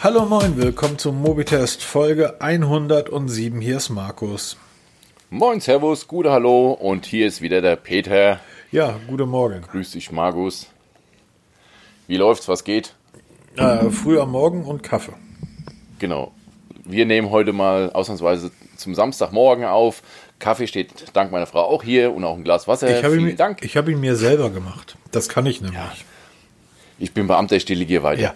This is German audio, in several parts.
Hallo moin, willkommen zum Mobitest Folge 107. Hier ist Markus. Moin, Servus, gute Hallo und hier ist wieder der Peter. Ja, guten Morgen. Grüß dich, Markus. Wie läuft's, was geht? Äh, früh am Morgen und Kaffee. Genau. Wir nehmen heute mal ausnahmsweise zum Samstagmorgen auf. Kaffee steht dank meiner Frau auch hier und auch ein Glas Wasser. Ich habe Vielen ihn, Dank. ich hab ihn mir selber gemacht. Das kann ich nämlich. Ich bin Beamter, ich delegiere weiter. Ja.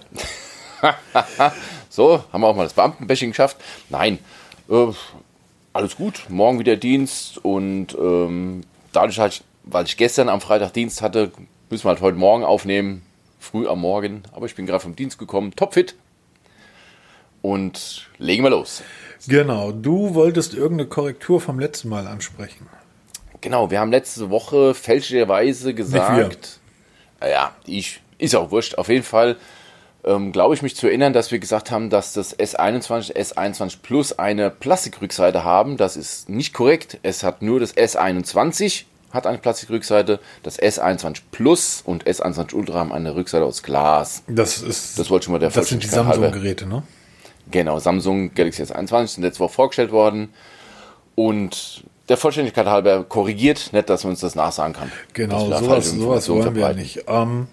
So, haben wir auch mal das Beamtenbashing geschafft. Nein, äh, alles gut. Morgen wieder Dienst und ähm, dadurch halt, weil ich gestern am Freitag Dienst hatte, müssen wir halt heute Morgen aufnehmen. Früh am Morgen. Aber ich bin gerade vom Dienst gekommen. Topfit. Und legen wir los. Genau, du wolltest irgendeine Korrektur vom letzten Mal ansprechen. Genau, wir haben letzte Woche fälschlicherweise gesagt. Ja, ich, ist auch wurscht. Auf jeden Fall ähm, glaube ich mich zu erinnern, dass wir gesagt haben, dass das S21, S21 Plus eine Plastikrückseite haben. Das ist nicht korrekt. Es hat nur das S21 hat eine Plastikrückseite. Das S21 Plus und S21 Ultra haben eine Rückseite aus Glas. Das ist. Das wollte schon mal der Das sind die Samsung-Geräte, ne? Genau, Samsung Galaxy S21 sind letzte Woche vorgestellt worden. Und der Vollständigkeit halber korrigiert, nicht, dass man uns das nachsagen kann. Genau, sowas, falsche sowas wollen wir nicht. Ähm,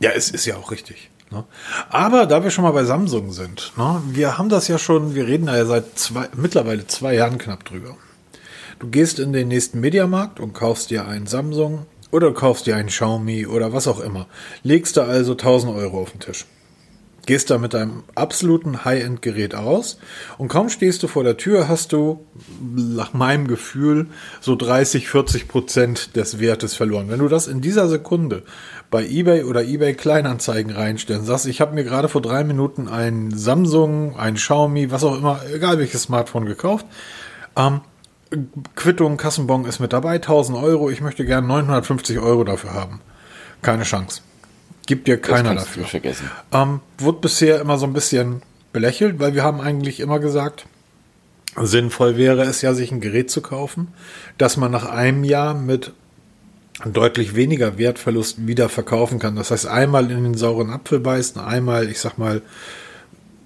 ja, es ist ja auch richtig. Ne? Aber da wir schon mal bei Samsung sind, ne, wir haben das ja schon, wir reden da ja seit zwei, mittlerweile zwei Jahren knapp drüber. Du gehst in den nächsten Mediamarkt und kaufst dir einen Samsung oder kaufst dir einen Xiaomi oder was auch immer. Legst da also 1000 Euro auf den Tisch. Gehst da mit deinem absoluten High-End-Gerät aus und kaum stehst du vor der Tür, hast du nach meinem Gefühl so 30, 40 Prozent des Wertes verloren. Wenn du das in dieser Sekunde bei eBay oder eBay Kleinanzeigen reinstellen, sagst, ich habe mir gerade vor drei Minuten ein Samsung, ein Xiaomi, was auch immer, egal welches Smartphone gekauft, ähm, Quittung, Kassenbon ist mit dabei, 1000 Euro, ich möchte gern 950 Euro dafür haben. Keine Chance. Gibt dir keiner dafür. vergessen. Ähm, wurde bisher immer so ein bisschen belächelt, weil wir haben eigentlich immer gesagt, sinnvoll wäre es ja, sich ein Gerät zu kaufen, das man nach einem Jahr mit deutlich weniger Wertverlust wieder verkaufen kann. Das heißt, einmal in den sauren Apfel beißen, einmal, ich sag mal,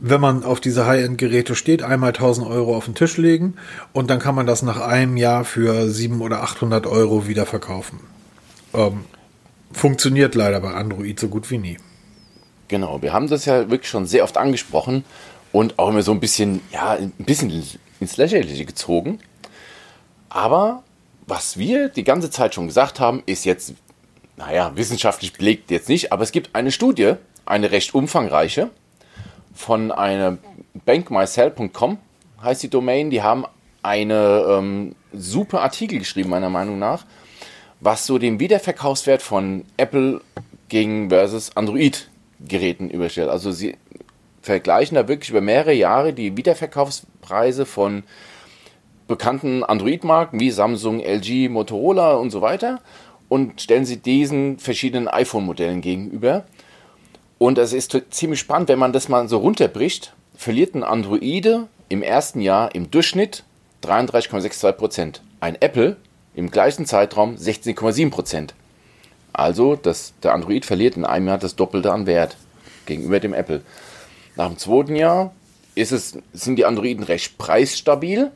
wenn man auf diese High-End-Geräte steht, einmal 1000 Euro auf den Tisch legen und dann kann man das nach einem Jahr für 700 oder 800 Euro wieder verkaufen. Ähm, funktioniert leider bei Android so gut wie nie. Genau, wir haben das ja wirklich schon sehr oft angesprochen und auch immer so ein bisschen, ja, ein bisschen ins Lächerliche gezogen. Aber was wir die ganze Zeit schon gesagt haben, ist jetzt, naja, wissenschaftlich belegt jetzt nicht, aber es gibt eine Studie, eine recht umfangreiche, von einer bankmycell.com heißt die Domain. Die haben eine ähm, super Artikel geschrieben, meiner Meinung nach, was so den Wiederverkaufswert von Apple gegen versus Android-Geräten überstellt. Also sie vergleichen da wirklich über mehrere Jahre die Wiederverkaufspreise von bekannten Android-Marken wie Samsung, LG, Motorola und so weiter und stellen sie diesen verschiedenen iPhone-Modellen gegenüber. Und es ist ziemlich spannend, wenn man das mal so runterbricht, verliert ein Androide im ersten Jahr im Durchschnitt 33,62 Prozent. Ein Apple im gleichen Zeitraum 16,7 Prozent. Also das, der Android verliert in einem Jahr das Doppelte an Wert gegenüber dem Apple. Nach dem zweiten Jahr ist es, sind die Androiden recht preisstabil.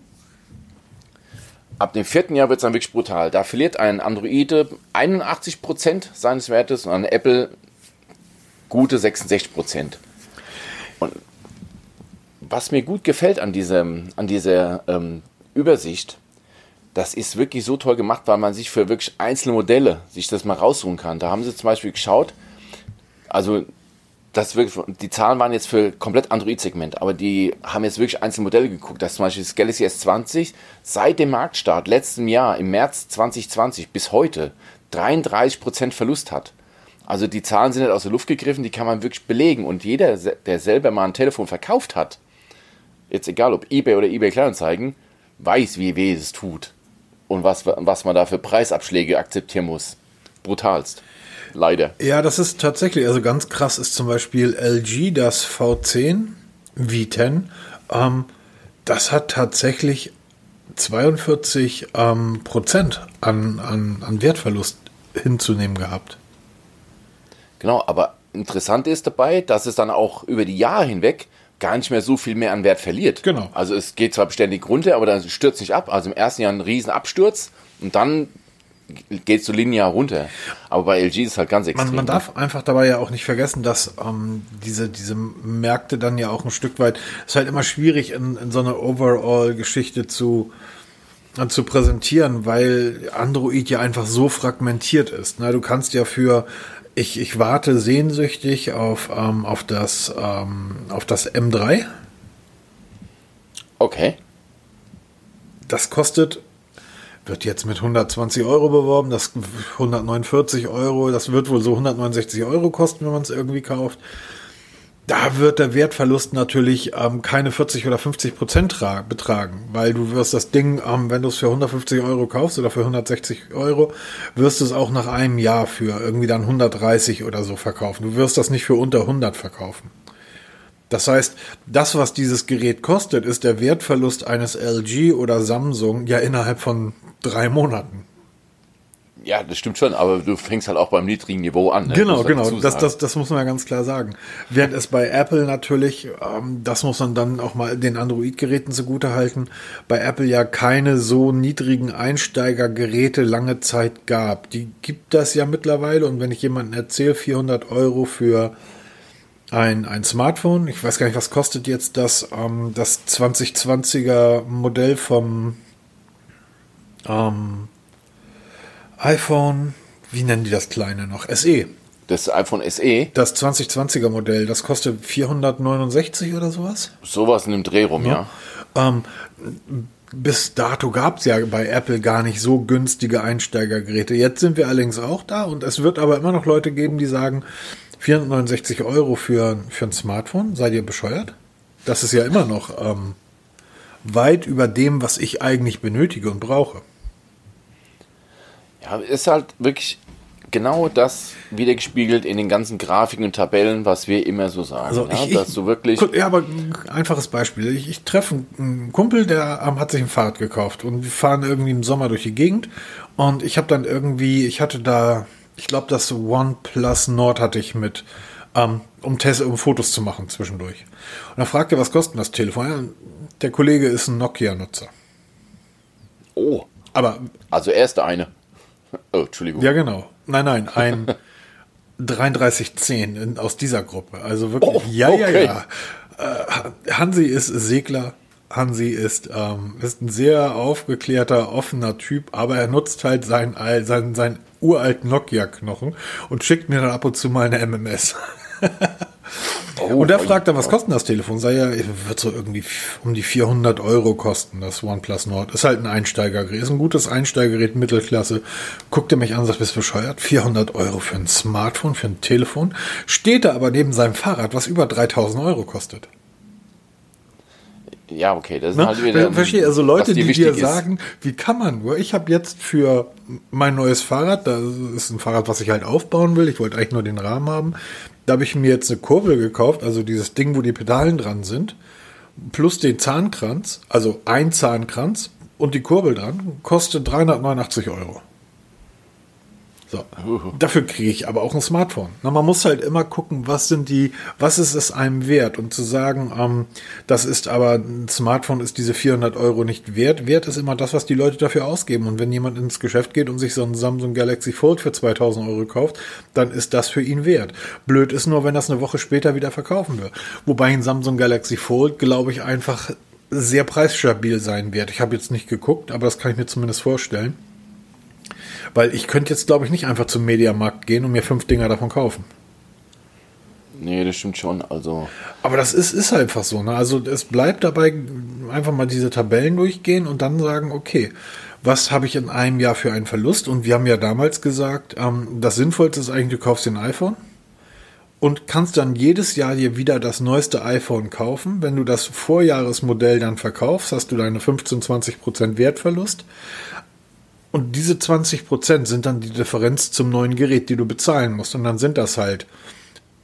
Ab dem vierten Jahr wird es dann wirklich brutal. Da verliert ein Android 81% seines Wertes und ein Apple gute 66%. Und was mir gut gefällt an, diesem, an dieser ähm, Übersicht, das ist wirklich so toll gemacht, weil man sich für wirklich einzelne Modelle sich das mal raussuchen kann. Da haben sie zum Beispiel geschaut, also das wirklich, die Zahlen waren jetzt für komplett Android-Segment, aber die haben jetzt wirklich einzelne Modelle geguckt. Das zum Beispiel das Galaxy S20 seit dem Marktstart letzten Jahr im März 2020 bis heute 33% Verlust hat. Also die Zahlen sind nicht aus der Luft gegriffen, die kann man wirklich belegen. Und jeder, der selber mal ein Telefon verkauft hat, jetzt egal ob eBay oder eBay Kleinanzeigen, weiß, wie weh es tut. Und was, was man da für Preisabschläge akzeptieren muss. Brutalst. Leider. Ja, das ist tatsächlich, also ganz krass ist zum Beispiel LG, das V10, V10, ähm, das hat tatsächlich 42 ähm, Prozent an, an, an Wertverlust hinzunehmen gehabt. Genau, aber interessant ist dabei, dass es dann auch über die Jahre hinweg gar nicht mehr so viel mehr an Wert verliert. Genau. Also es geht zwar beständig runter, aber dann stürzt nicht ab. Also im ersten Jahr ein riesen Absturz und dann geht es so linear runter. Aber bei LG ist es halt ganz extrem. Man, man darf einfach dabei ja auch nicht vergessen, dass ähm, diese, diese Märkte dann ja auch ein Stück weit, es ist halt immer schwierig in, in so einer Overall-Geschichte zu, äh, zu präsentieren, weil Android ja einfach so fragmentiert ist. Na, du kannst ja für ich, ich warte sehnsüchtig auf, ähm, auf, das, ähm, auf das M3. Okay. Das kostet, wird jetzt mit 120 Euro beworben, das 149 Euro, das wird wohl so 169 Euro kosten, wenn man es irgendwie kauft. Da wird der Wertverlust natürlich ähm, keine 40 oder 50 Prozent betragen, weil du wirst das Ding, ähm, wenn du es für 150 Euro kaufst oder für 160 Euro, wirst du es auch nach einem Jahr für irgendwie dann 130 oder so verkaufen. Du wirst das nicht für unter 100 verkaufen. Das heißt, das, was dieses Gerät kostet, ist der Wertverlust eines LG oder Samsung ja innerhalb von drei Monaten. Ja, das stimmt schon, aber du fängst halt auch beim niedrigen Niveau an. Ne? Genau, genau, das, das, das muss man ja ganz klar sagen. Während es bei Apple natürlich, ähm, das muss man dann auch mal den Android-Geräten zugute halten, bei Apple ja keine so niedrigen Einsteigergeräte lange Zeit gab. Die gibt das ja mittlerweile und wenn ich jemandem erzähle, 400 Euro für ein, ein Smartphone, ich weiß gar nicht, was kostet jetzt das, ähm, das 2020er Modell vom ähm, iPhone, wie nennen die das kleine noch? SE. Das iPhone SE? Das 2020er Modell, das kostet 469 oder sowas? Sowas in dem Dreh rum, ja. ja. Ähm, bis dato gab es ja bei Apple gar nicht so günstige Einsteigergeräte. Jetzt sind wir allerdings auch da und es wird aber immer noch Leute geben, die sagen, 469 Euro für, für ein Smartphone, seid ihr bescheuert? Das ist ja immer noch ähm, weit über dem, was ich eigentlich benötige und brauche. Ja, ist halt wirklich genau das wiedergespiegelt in den ganzen Grafiken und Tabellen, was wir immer so sagen. Also ja, ich, dass du wirklich. Ja, aber ein einfaches Beispiel. Ich, ich treffe einen Kumpel, der hat sich ein Fahrrad gekauft und wir fahren irgendwie im Sommer durch die Gegend und ich habe dann irgendwie, ich hatte da, ich glaube, das OnePlus Nord hatte ich mit, ähm, um, Test, um Fotos zu machen zwischendurch. Und da fragte er, was kostet das Telefon? Ja, der Kollege ist ein Nokia-Nutzer. Oh. Aber. Also er ist der eine. Oh, Entschuldigung. Ja, genau. Nein, nein, ein 3310 in, aus dieser Gruppe. Also wirklich, Oh, ja, okay. ja, ja. Äh, Hansi ist Segler. Hansi ist, ähm, ist ein sehr aufgeklärter, offener Typ, aber er nutzt halt seinen, seinen, seinen uralten Nokia-Knochen und schickt mir dann ab und zu mal eine MMS. Oh, Und er oi, fragt dann, was oi. kostet das Telefon? Sei ja, wird so irgendwie um die 400 Euro kosten, das OnePlus Nord. Ist halt ein Einsteigergerät, ist ein gutes Einsteigergerät, Mittelklasse. Guckt er mich an sagt, bist bescheuert? 400 Euro für ein Smartphone, für ein Telefon? Steht er aber neben seinem Fahrrad, was über 3000 Euro kostet. Ja, okay, das ist Ne? halt wieder. Verstehe, also Leute, die dir ist. sagen, wie kann man nur? Ich habe jetzt für mein neues Fahrrad, das ist ein Fahrrad, was ich halt aufbauen will, ich wollte eigentlich nur den Rahmen haben, da habe ich mir jetzt eine Kurbel gekauft, also dieses Ding, wo die Pedalen dran sind, plus den Zahnkranz, also ein Zahnkranz und die Kurbel dran, kostet 389 Euro. So. Dafür kriege ich aber auch ein Smartphone. Na, man muss halt immer gucken, was sind die, was ist es einem wert? Und zu sagen, ähm, das ist aber ein Smartphone ist diese 400 Euro nicht wert. Wert ist immer das, was die Leute dafür ausgeben. Und wenn jemand ins Geschäft geht und sich so ein Samsung Galaxy Fold für 2000 Euro kauft, dann ist das für ihn wert. Blöd ist nur, wenn das eine Woche später wieder verkaufen wird. Wobei ein Samsung Galaxy Fold, glaube ich, einfach sehr preisstabil sein wird. Ich habe jetzt nicht geguckt, aber das kann ich mir zumindest vorstellen. Weil ich könnte jetzt, glaube ich, nicht einfach zum Mediamarkt gehen und mir fünf Dinger davon kaufen. Nee, das stimmt schon. Also, Aber das ist, ist einfach so. Ne? Also es bleibt dabei, einfach mal diese Tabellen durchgehen und dann sagen, okay, was habe ich in einem Jahr für einen Verlust? Und wir haben ja damals gesagt, ähm, das Sinnvollste ist eigentlich, du kaufst dir ein iPhone und kannst dann jedes Jahr dir wieder das neueste iPhone kaufen. Wenn du das Vorjahresmodell dann verkaufst, hast du deine 15-20% Wertverlust. Und diese 20% sind dann die Differenz zum neuen Gerät, die du bezahlen musst. Und dann sind das halt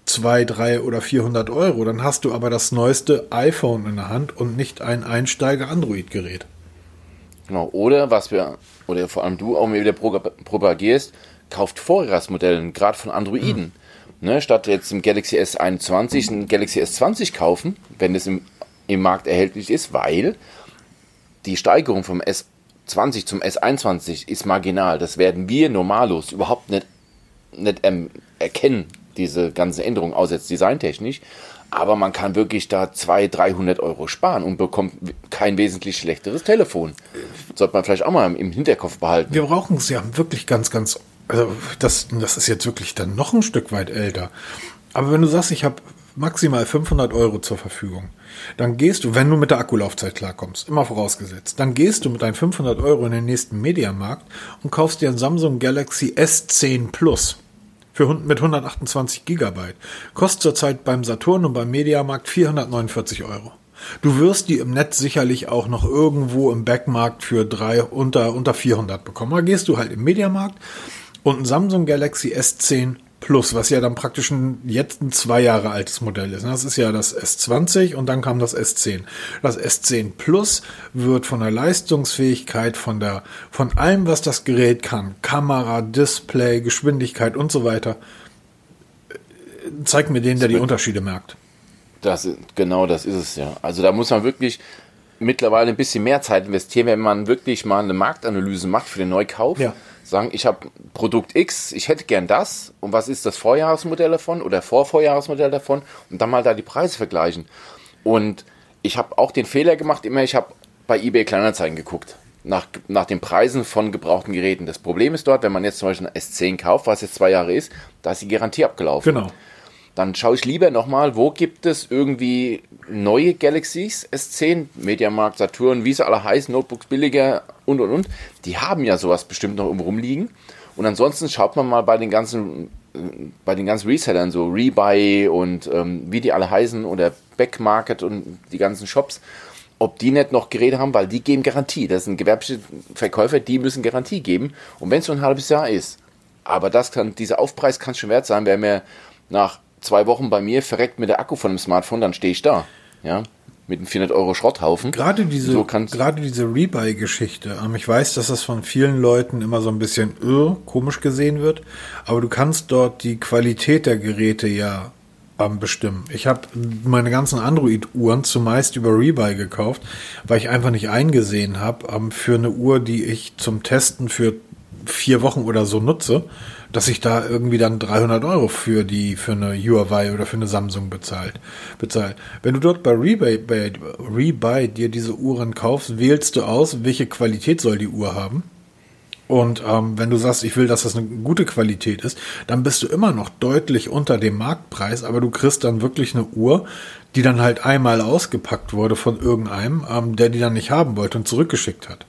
2, 3 oder 400 Euro. Dann hast du aber das neueste iPhone in der Hand und nicht ein Einsteiger-Android-Gerät. genau. Oder was wir, oder vor allem du auch mir wieder pro- propagierst, kauft Vorjahresmodelle, gerade von Androiden. Ne, statt jetzt im Galaxy S21 ein Galaxy S20 kaufen, wenn es im, im Markt erhältlich ist, weil die Steigerung vom S20 zum S21 ist marginal. Das werden wir normalos überhaupt nicht, nicht ähm, erkennen, diese ganze Änderung, außer jetzt designtechnisch. Aber man kann wirklich da 200, 300 Euro sparen und bekommt kein wesentlich schlechteres Telefon. Sollte man vielleicht auch mal im Hinterkopf behalten. Wir brauchen es ja wirklich ganz, ganz. Also das, das ist jetzt wirklich dann noch ein Stück weit älter. Aber wenn du sagst, ich habe maximal 500 Euro zur Verfügung, dann gehst du, wenn du mit der Akkulaufzeit klarkommst, immer vorausgesetzt, dann gehst du mit deinen 500 Euro in den nächsten Mediamarkt und kaufst dir ein Samsung Galaxy S10 Plus für, mit 128 Gigabyte. Kostet zurzeit beim Saturn und beim Mediamarkt 449 Euro. Du wirst die im Netz sicherlich auch noch irgendwo im Backmarkt für drei unter, unter 400 bekommen. Da gehst du halt im Mediamarkt und ein Samsung Galaxy S10 Plus, was ja dann praktisch ein, jetzt ein zwei Jahre altes Modell ist. Das ist ja das S20 und dann kam das S10. Das S10 Plus wird von der Leistungsfähigkeit, von der, von allem, was das Gerät kann, Kamera, Display, Geschwindigkeit und so weiter, zeigt mir den, der die Unterschiede merkt. Das, genau das ist es ja. Also da muss man wirklich mittlerweile ein bisschen mehr Zeit investieren, wenn man wirklich mal eine Marktanalyse macht für den Neukauf. Ja sagen, ich habe Produkt X, ich hätte gern das und was ist das Vorjahresmodell davon oder Vorvorjahresmodell davon und dann mal da die Preise vergleichen. Und ich habe auch den Fehler gemacht, immer ich habe bei eBay Kleinanzeigen geguckt. Nach, nach den Preisen von gebrauchten Geräten. Das Problem ist dort, wenn man jetzt zum Beispiel ein S10 kauft, was jetzt zwei Jahre ist, da ist die Garantie abgelaufen. Genau dann schaue ich lieber nochmal, wo gibt es irgendwie neue Galaxies S10, Mediamarkt, Saturn, wie sie alle heißen, Notebooks billiger und und und. Die haben ja sowas bestimmt noch irgendwo rumliegen. Und ansonsten schaut man mal bei den ganzen, bei den ganzen Resellern, so Rebuy und ähm, wie die alle heißen oder Backmarket und die ganzen Shops, ob die nicht noch Geräte haben, weil die geben Garantie. Das sind gewerbliche Verkäufer, die müssen Garantie geben. Und wenn es so ein halbes Jahr ist, aber das kann, dieser Aufpreis kann schon wert sein, wer mir nach zwei Wochen bei mir verreckt mit der Akku von dem Smartphone, dann stehe ich da. Ja, mit einem 400 Euro Schrotthaufen. Gerade diese, so gerade diese Rebuy-Geschichte. Ähm, ich weiß, dass das von vielen Leuten immer so ein bisschen öh, komisch gesehen wird, aber du kannst dort die Qualität der Geräte ja ähm, bestimmen. Ich habe meine ganzen Android-Uhren zumeist über Rebuy gekauft, weil ich einfach nicht eingesehen habe, ähm, für eine Uhr, die ich zum Testen für vier Wochen oder so nutze, dass ich da irgendwie dann 300 Euro für die, für eine Huawei oder für eine Samsung bezahlt, bezahlt. Wenn du dort bei Rebuy, bei Rebuy dir diese Uhren kaufst, wählst du aus, welche Qualität soll die Uhr haben. Und ähm, wenn du sagst, ich will, dass das eine gute Qualität ist, dann bist du immer noch deutlich unter dem Marktpreis, aber du kriegst dann wirklich eine Uhr, die dann halt einmal ausgepackt wurde von irgendeinem, ähm, der die dann nicht haben wollte und zurückgeschickt hat.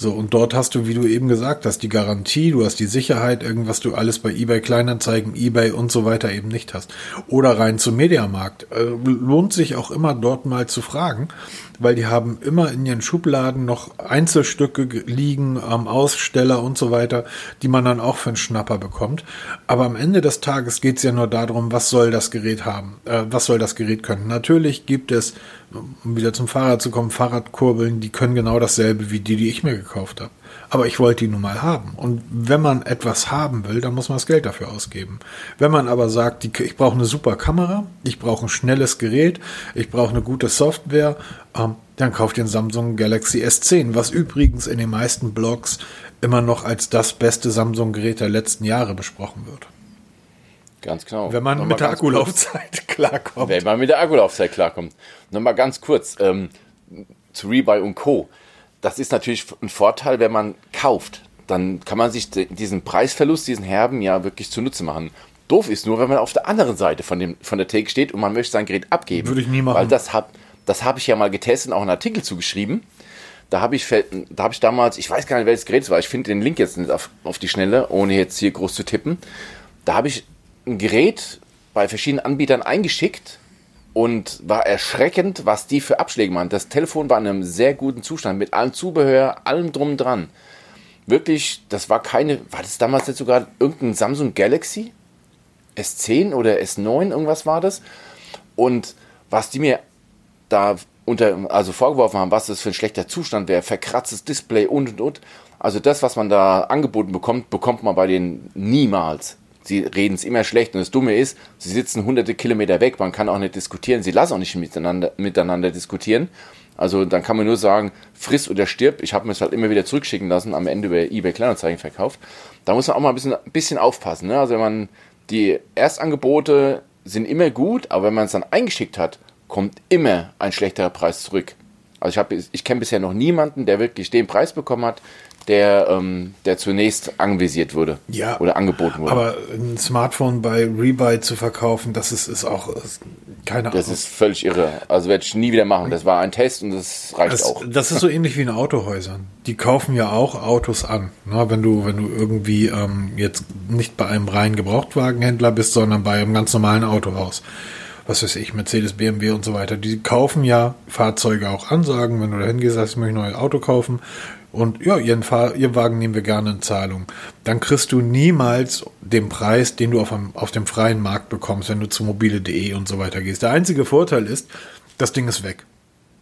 So, und dort hast du, wie du eben gesagt hast, die Garantie, du hast die Sicherheit, irgendwas du alles bei eBay Kleinanzeigen, eBay und so weiter eben nicht hast. Oder rein zum Mediamarkt. Äh, lohnt sich auch immer dort mal zu fragen, weil die haben immer in ihren Schubladen noch Einzelstücke liegen am Aussteller und so weiter, die man dann auch für einen Schnapper bekommt. Aber am Ende des Tages geht es ja nur darum, was soll das Gerät haben, äh, was soll das Gerät können. Natürlich gibt es, um wieder zum Fahrrad zu kommen, Fahrradkurbeln, die können genau dasselbe wie die, die ich mir gekauft habe. Aber ich wollte die nun mal haben. Und wenn man etwas haben will, dann muss man das Geld dafür ausgeben. Wenn man aber sagt, die, ich brauche eine super Kamera, ich brauche ein schnelles Gerät, ich brauche eine gute Software, ähm, dann kauft ein Samsung Galaxy S10, was übrigens in den meisten Blogs immer noch als das beste Samsung-Gerät der letzten Jahre besprochen wird. Ganz genau. Wenn man Nochmal mit der Akkulaufzeit klarkommt. Wenn man mit der Akkulaufzeit klarkommt. Nochmal ganz kurz ähm, zu Rebuy und Co das ist natürlich ein Vorteil, wenn man kauft. Dann kann man sich diesen Preisverlust, diesen herben, ja wirklich zunutze machen. Doof ist nur, wenn man auf der anderen Seite von, dem, von der Theke steht und man möchte sein Gerät abgeben. Würde ich nie machen. Weil das habe das hab ich ja mal getestet und auch einen Artikel zugeschrieben. Da habe ich, da hab ich damals, ich weiß gar nicht, welches Gerät es war, ich finde den Link jetzt nicht auf, auf die Schnelle, ohne jetzt hier groß zu tippen. Da habe ich ein Gerät bei verschiedenen Anbietern eingeschickt und war erschreckend, was die für Abschläge machen. Das Telefon war in einem sehr guten Zustand mit allem Zubehör, allem drum dran. Wirklich, das war keine, war das damals jetzt sogar irgendein Samsung Galaxy? S10 oder S9, irgendwas war das. Und was die mir da unter, also vorgeworfen haben, was das für ein schlechter Zustand wäre, verkratztes Display und und und. Also das, was man da angeboten bekommt, bekommt man bei denen niemals. Sie reden es immer schlecht und das Dumme ist, sie sitzen hunderte Kilometer weg, man kann auch nicht diskutieren, sie lassen auch nicht miteinander, miteinander diskutieren. Also dann kann man nur sagen, friss oder stirb. Ich habe mir es halt immer wieder zurückschicken lassen, am Ende über eBay Kleinanzeigen verkauft. Da muss man auch mal ein bisschen, ein bisschen aufpassen. Ne? Also wenn man die Erstangebote sind immer gut, aber wenn man es dann eingeschickt hat, kommt immer ein schlechterer Preis zurück. Also ich, ich kenne bisher noch niemanden, der wirklich den Preis bekommen hat, der, ähm, der zunächst anvisiert wurde ja, oder angeboten wurde. Aber ein Smartphone bei Rebuy zu verkaufen, das ist, ist auch ist keine Ahnung. Das ist völlig irre. Also werde ich nie wieder machen. Das war ein Test und das reicht das, auch. Das ist so ähnlich wie in Autohäusern. Die kaufen ja auch Autos an. Ne? Wenn du, wenn du irgendwie ähm, jetzt nicht bei einem reinen Gebrauchtwagenhändler bist, sondern bei einem ganz normalen Autohaus was weiß ich, Mercedes, BMW und so weiter, die kaufen ja Fahrzeuge auch an, sagen, wenn du da hingehst, sagst, ich möchte ein neues Auto kaufen, und ja, ihren, Fahr Ihr Wagen nehmen wir gerne in Zahlung. Dann kriegst du niemals den Preis, den du auf, einem, auf dem freien Markt bekommst, wenn du zu mobile.de und so weiter gehst. Der einzige Vorteil ist, das Ding ist weg.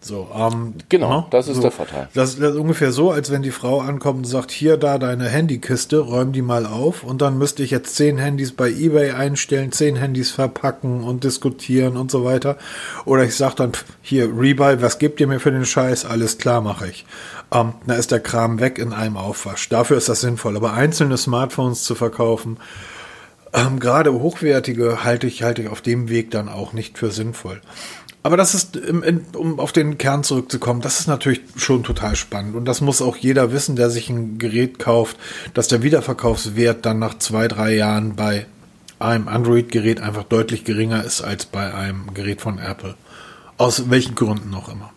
So, ähm, genau, no, ne? das ist so, der Vorteil. Das, das, ist ungefähr so, als wenn die Frau ankommt und sagt, hier, da deine Handykiste, räum die mal auf und dann müsste ich jetzt zehn Handys bei Ebay einstellen, zehn Handys verpacken und diskutieren und so weiter. Oder ich sag dann, hier, Rebuy, was gebt ihr mir für den Scheiß? Alles klar, mache ich. Ähm, da ist der Kram weg in einem Aufwasch. Dafür ist das sinnvoll. Aber einzelne Smartphones zu verkaufen, ähm, gerade hochwertige, halte ich, halte ich auf dem Weg dann auch nicht für sinnvoll. Aber das ist, um auf den Kern zurückzukommen, das ist natürlich schon total spannend. Und das muss auch jeder wissen, der sich ein Gerät kauft, dass der Wiederverkaufswert dann nach zwei, drei Jahren bei einem Android-Gerät einfach deutlich geringer ist als bei einem Gerät von Apple. Aus welchen Gründen auch immer.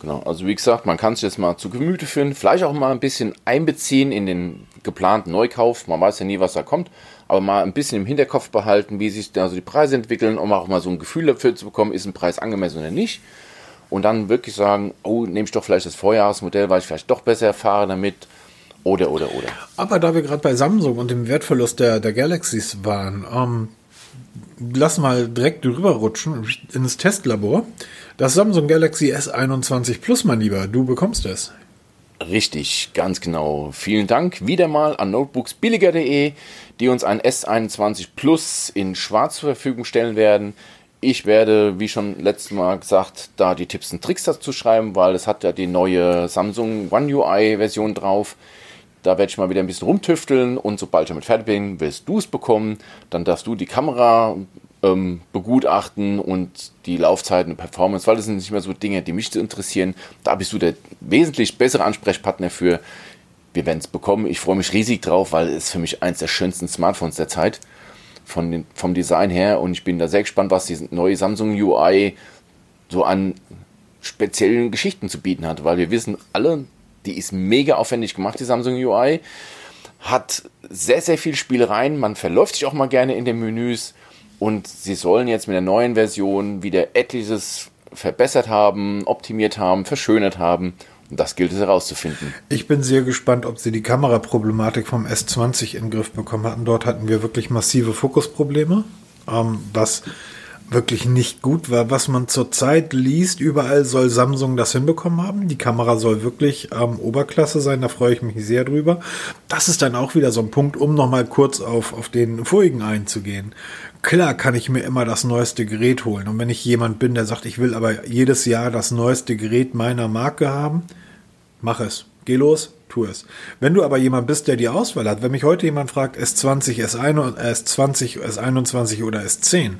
Genau, also wie gesagt, man kann sich jetzt mal zu Gemüte führen, vielleicht auch mal ein bisschen einbeziehen in den geplanten Neukauf. Man weiß ja nie, was da kommt aber mal ein bisschen im Hinterkopf behalten, wie sich also die Preise entwickeln, um auch mal so ein Gefühl dafür zu bekommen, ist ein Preis angemessen oder nicht. Und dann wirklich sagen, oh, nehme ich doch vielleicht das Vorjahresmodell, weil ich vielleicht doch besser fahre damit. Oder, oder, oder. Aber da wir gerade bei Samsung und dem Wertverlust der, der Galaxies waren, ähm, lass mal direkt rüberrutschen ins Testlabor. Das Samsung Galaxy S21 Plus, mein Lieber, du bekommst es. Richtig, ganz genau. Vielen Dank wieder mal an notebooksbilliger.de, die uns ein S21 Plus in schwarz zur Verfügung stellen werden. Ich werde, wie schon letztes Mal gesagt, da die Tipps und Tricks dazu schreiben, weil es hat ja die neue Samsung One UI Version drauf. Da werde ich mal wieder ein bisschen rumtüfteln und sobald ich damit fertig bin, wirst du es bekommen. Dann darfst du die Kamera ähm, begutachten und die Laufzeiten und Performance, weil das sind nicht mehr so Dinge, die mich interessieren. Da bist du der wesentlich bessere Ansprechpartner für. Wir werden es bekommen. Ich freue mich riesig drauf, weil es für mich eins der schönsten Smartphones der Zeit von den, vom Design her und ich bin da sehr gespannt, was die neue Samsung UI so an speziellen Geschichten zu bieten hat, weil wir wissen alle, die ist mega aufwendig gemacht, die Samsung UI, hat sehr, sehr viel Spielereien, man verläuft sich auch mal gerne in den Menüs und sie sollen jetzt mit der neuen Version wieder etliches verbessert haben, optimiert haben, verschönert haben. Und das gilt es herauszufinden. Ich bin sehr gespannt, ob sie die Kameraproblematik vom S20 in den Griff bekommen hatten. Dort hatten wir wirklich massive Fokusprobleme, ähm, was wirklich nicht gut war. Was man zurzeit liest, überall soll Samsung das hinbekommen haben. Die Kamera soll wirklich ähm, Oberklasse sein, da freue ich mich sehr drüber. Das ist dann auch wieder so ein Punkt, um nochmal kurz auf, auf den vorigen einzugehen. Klar kann ich mir immer das neueste Gerät holen. Und wenn ich jemand bin, der sagt, ich will aber jedes Jahr das neueste Gerät meiner Marke haben, mach es. Geh los, tu es. Wenn du aber jemand bist, der die Auswahl hat, wenn mich heute jemand fragt, S20, S1, S20, S21 oder S10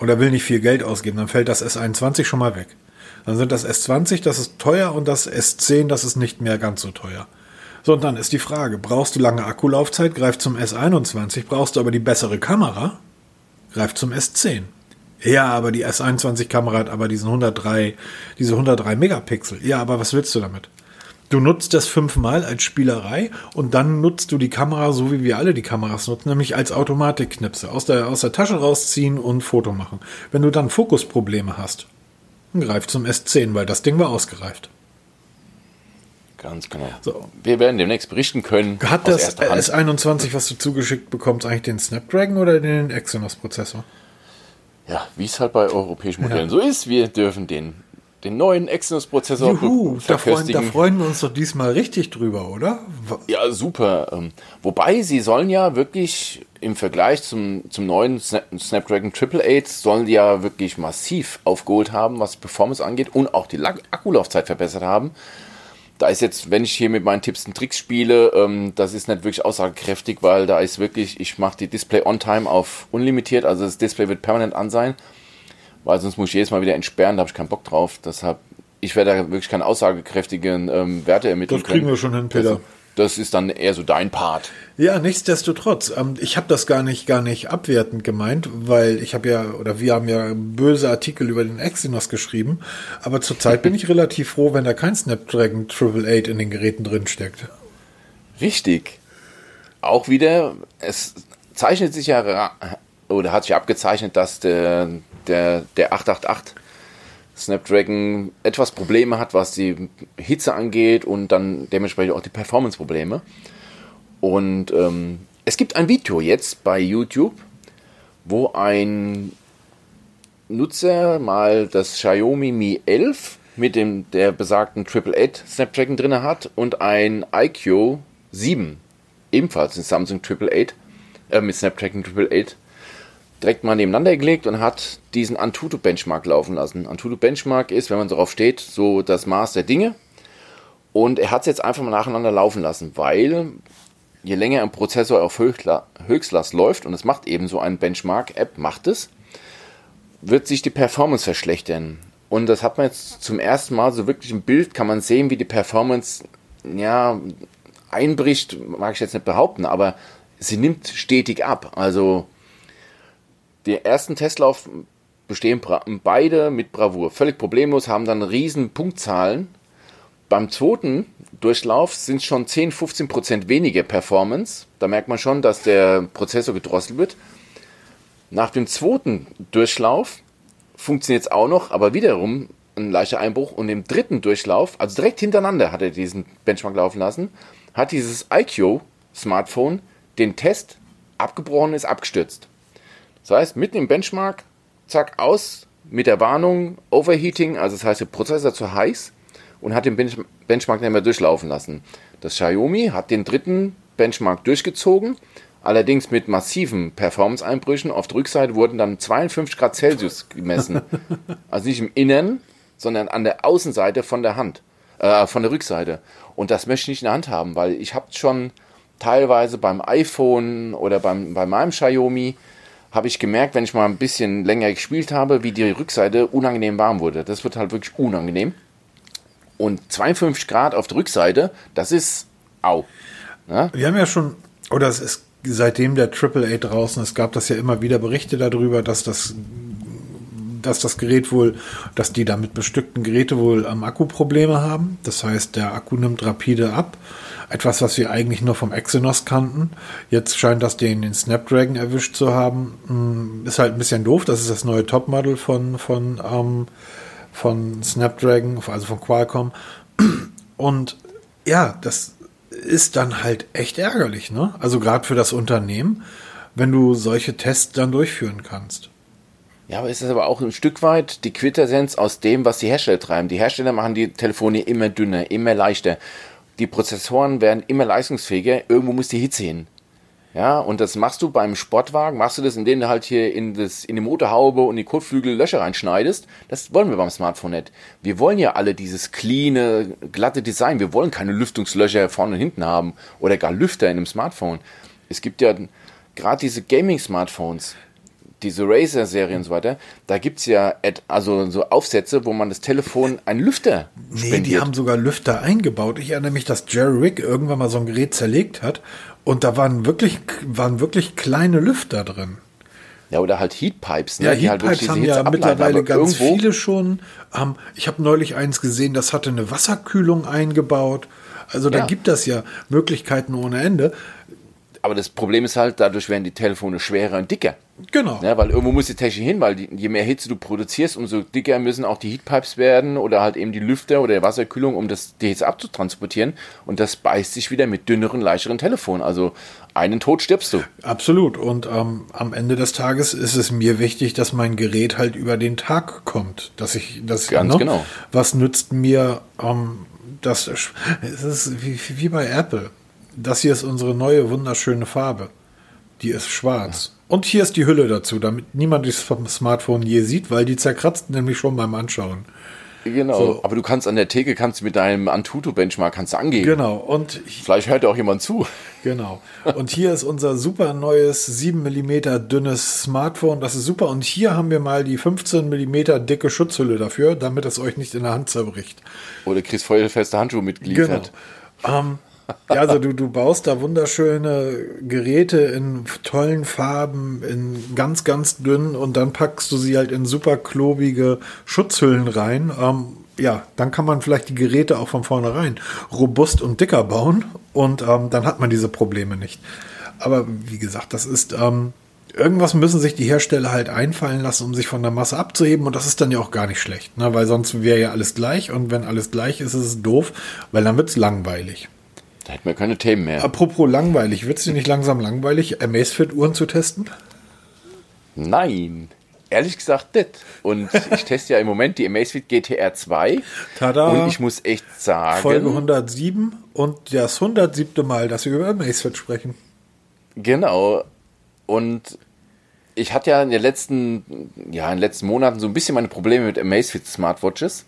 oder will nicht viel Geld ausgeben, dann fällt das S21 schon mal weg. Dann sind das S20, das ist teuer und das S10, das ist nicht mehr ganz so teuer. So, und dann ist die Frage, brauchst du lange Akkulaufzeit, greif zum S21, brauchst du aber die bessere Kamera, greift zum S10. Ja, aber die S21-Kamera hat aber diesen 103, diese 103 Megapixel. Ja, aber was willst du damit? Du nutzt das fünfmal als Spielerei und dann nutzt du die Kamera so, wie wir alle die Kameras nutzen, nämlich als Automatikknipse. Aus der, aus der Tasche rausziehen und Foto machen. Wenn du dann Fokusprobleme hast, dann greif zum S10, weil das Ding war ausgereift. Ganz genau. So. Wir werden demnächst berichten können. Hat das S21, was du zugeschickt bekommst, eigentlich den Snapdragon oder den Exynos-Prozessor? Ja, wie es halt bei europäischen Modellen ja. so ist, wir dürfen den, den neuen Exynos-Prozessor Juhu, da freuen, da freuen wir uns doch diesmal richtig drüber, oder? Ja, super. Ähm, wobei, sie sollen ja wirklich im Vergleich zum, zum neuen Snapdragon 888 sollen die ja wirklich massiv aufgeholt haben, was Performance angeht und auch die Akkulaufzeit verbessert haben. Da ist jetzt, wenn ich hier mit meinen Tipps und Tricks spiele, ähm, das ist nicht wirklich aussagekräftig, weil da ist wirklich, ich mache die Display on Time auf unlimitiert, also das Display wird permanent an sein, weil sonst muss ich jedes Mal wieder entsperren, da habe ich keinen Bock drauf. Deshalb, ich werde da wirklich keine aussagekräftigen ähm, Werte ermitteln. Das kriegen können. wir schon hin, Peter. Das, das ist dann eher so dein Part. Ja, nichtsdestotrotz. Ähm, ich habe das gar nicht, gar nicht abwertend gemeint, weil ich habe ja, oder wir haben ja böse Artikel über den Exynos geschrieben. Aber zurzeit bin ich relativ froh, wenn da kein Snapdragon 888 in den Geräten drin steckt. Richtig. Auch wieder, es zeichnet sich ja, oder hat sich abgezeichnet, dass der, der, der 888 Snapdragon etwas Probleme hat, was die Hitze angeht und dann dementsprechend auch die Performance-Probleme. Und ähm, es gibt ein Video jetzt bei YouTube, wo ein Nutzer mal das Xiaomi Mi 11 mit dem der besagten 888 Snapdragon drin hat und ein iQ 7 ebenfalls ein Samsung 888 äh, mit Snapdragon 888 direkt mal nebeneinander gelegt und hat diesen Antutu Benchmark laufen lassen. Antutu Benchmark ist, wenn man darauf steht, so das Maß der Dinge. Und er hat es jetzt einfach mal nacheinander laufen lassen, weil je länger ein Prozessor auf Höchstlast läuft, und es macht eben so ein Benchmark-App, macht es, wird sich die Performance verschlechtern. Und das hat man jetzt zum ersten Mal so wirklich im Bild, kann man sehen, wie die Performance, ja, einbricht, mag ich jetzt nicht behaupten, aber sie nimmt stetig ab. Also die ersten Testlauf bestehen beide mit Bravour. Völlig problemlos, haben dann riesen Punktzahlen. Beim zweiten Durchlauf sind schon 10, 15 Prozent weniger Performance. Da merkt man schon, dass der Prozessor gedrosselt wird. Nach dem zweiten Durchlauf funktioniert es auch noch, aber wiederum ein leichter Einbruch. Und im dritten Durchlauf, also direkt hintereinander hat er diesen Benchmark laufen lassen, hat dieses IQ-Smartphone den Test abgebrochen, ist abgestürzt. Das heißt, mitten im Benchmark, zack, aus mit der Warnung Overheating, also das heißt, der Prozessor zu heiß und hat den Bench Benchmark nicht mehr durchlaufen lassen. Das Xiaomi hat den dritten Benchmark durchgezogen, allerdings mit massiven Performance-Einbrüchen. Auf der Rückseite wurden dann 52 Grad Celsius gemessen. also nicht im Innern, sondern an der Außenseite von der Hand, äh, von der Rückseite. Und das möchte ich nicht in der Hand haben, weil ich habe schon teilweise beim iPhone oder beim, bei meinem Xiaomi habe ich gemerkt, wenn ich mal ein bisschen länger gespielt habe, wie die Rückseite unangenehm warm wurde. Das wird halt wirklich unangenehm. Und 52 Grad auf der Rückseite, das ist au. Ja? Wir haben ja schon, oder es ist seitdem der AAA draußen ist, gab das ja immer wieder Berichte darüber, dass das dass das Gerät wohl, dass die damit bestückten Geräte wohl am Akku Probleme haben. Das heißt, der Akku nimmt rapide ab etwas, was wir eigentlich nur vom Exynos kannten. Jetzt scheint das den, den Snapdragon erwischt zu haben. Hm, ist halt ein bisschen doof. Das ist das neue Topmodel von, von, ähm, von Snapdragon, also von Qualcomm. Und ja, das ist dann halt echt ärgerlich, ne? Also gerade für das Unternehmen, wenn du solche Tests dann durchführen kannst. Ja, aber ist es aber auch ein Stück weit die Quintessenz aus dem, was die Hersteller treiben. Die Hersteller machen die Telefone immer dünner, immer leichter die Prozessoren werden immer leistungsfähiger, irgendwo muss die Hitze hin. Ja, und das machst du beim Sportwagen, machst du das, indem du halt hier in, das, in die Motorhaube und die Kotflügel Löcher reinschneidest. Das wollen wir beim Smartphone nicht. Wir wollen ja alle dieses cleane, glatte Design. Wir wollen keine Lüftungslöcher vorne und hinten haben oder gar Lüfter in einem Smartphone. Es gibt ja gerade diese Gaming-Smartphones, diese Razer-Serie und so weiter, da gibt es ja also so Aufsätze, wo man das Telefon einen Lüfter Nee, spendiert. die haben sogar Lüfter eingebaut. Ich erinnere mich, dass Jerry Rick irgendwann mal so ein Gerät zerlegt hat und da waren wirklich, waren wirklich kleine Lüfter drin. Ja, oder halt Heatpipes. Ne? Ja, Heatpipes halt haben ja mittlerweile ganz viele schon. Ähm, ich habe neulich eins gesehen, das hatte eine Wasserkühlung eingebaut. Also da ja. gibt es ja Möglichkeiten ohne Ende. Aber das Problem ist halt, dadurch werden die Telefone schwerer und dicker. Genau. Ja, weil irgendwo muss die Technik hin, weil die, je mehr Hitze du produzierst, umso dicker müssen auch die Heatpipes werden oder halt eben die Lüfter oder die Wasserkühlung, um das, die Hitze abzutransportieren. Und das beißt sich wieder mit dünneren, leichteren Telefonen. Also einen Tod stirbst du. Absolut. Und ähm, am Ende des Tages ist es mir wichtig, dass mein Gerät halt über den Tag kommt. Dass ich das Ganz ne? genau. Was nützt mir ähm, das? Es ist wie, wie bei Apple das hier ist unsere neue wunderschöne Farbe. Die ist schwarz. Und hier ist die Hülle dazu, damit niemand das Smartphone je sieht, weil die zerkratzt nämlich schon beim Anschauen. Genau, so. aber du kannst an der Theke, kannst mit deinem Antutu-Benchmark kannst du angeben. Genau, und... Vielleicht hört auch jemand zu. Genau. Und hier ist unser super neues 7 mm dünnes Smartphone, das ist super. Und hier haben wir mal die 15 mm dicke Schutzhülle dafür, damit es euch nicht in der Hand zerbricht. Oder kriegst feuerfeste Handschuhe mitgeliefert. Genau. Ähm, ja, also du, du baust da wunderschöne Geräte in tollen Farben, in ganz, ganz dünn und dann packst du sie halt in super klobige Schutzhüllen rein. Ähm, ja, dann kann man vielleicht die Geräte auch von vornherein robust und dicker bauen und ähm, dann hat man diese Probleme nicht. Aber wie gesagt, das ist, ähm, irgendwas müssen sich die Hersteller halt einfallen lassen, um sich von der Masse abzuheben. Und das ist dann ja auch gar nicht schlecht, ne? weil sonst wäre ja alles gleich. Und wenn alles gleich ist, ist es doof, weil dann wird es langweilig. Da hätten wir keine Themen mehr. Apropos langweilig, wird es dir nicht langsam langweilig, Amazfit-Uhren zu testen? Nein, ehrlich gesagt nicht. Und ich teste ja im Moment die Amazfit GTR 2. Tada. Und ich muss echt sagen. Folge 107 und das 107. Mal, dass wir über Amazfit sprechen. Genau. Und ich hatte ja in den letzten, ja, in den letzten Monaten so ein bisschen meine Probleme mit Amazfit Smartwatches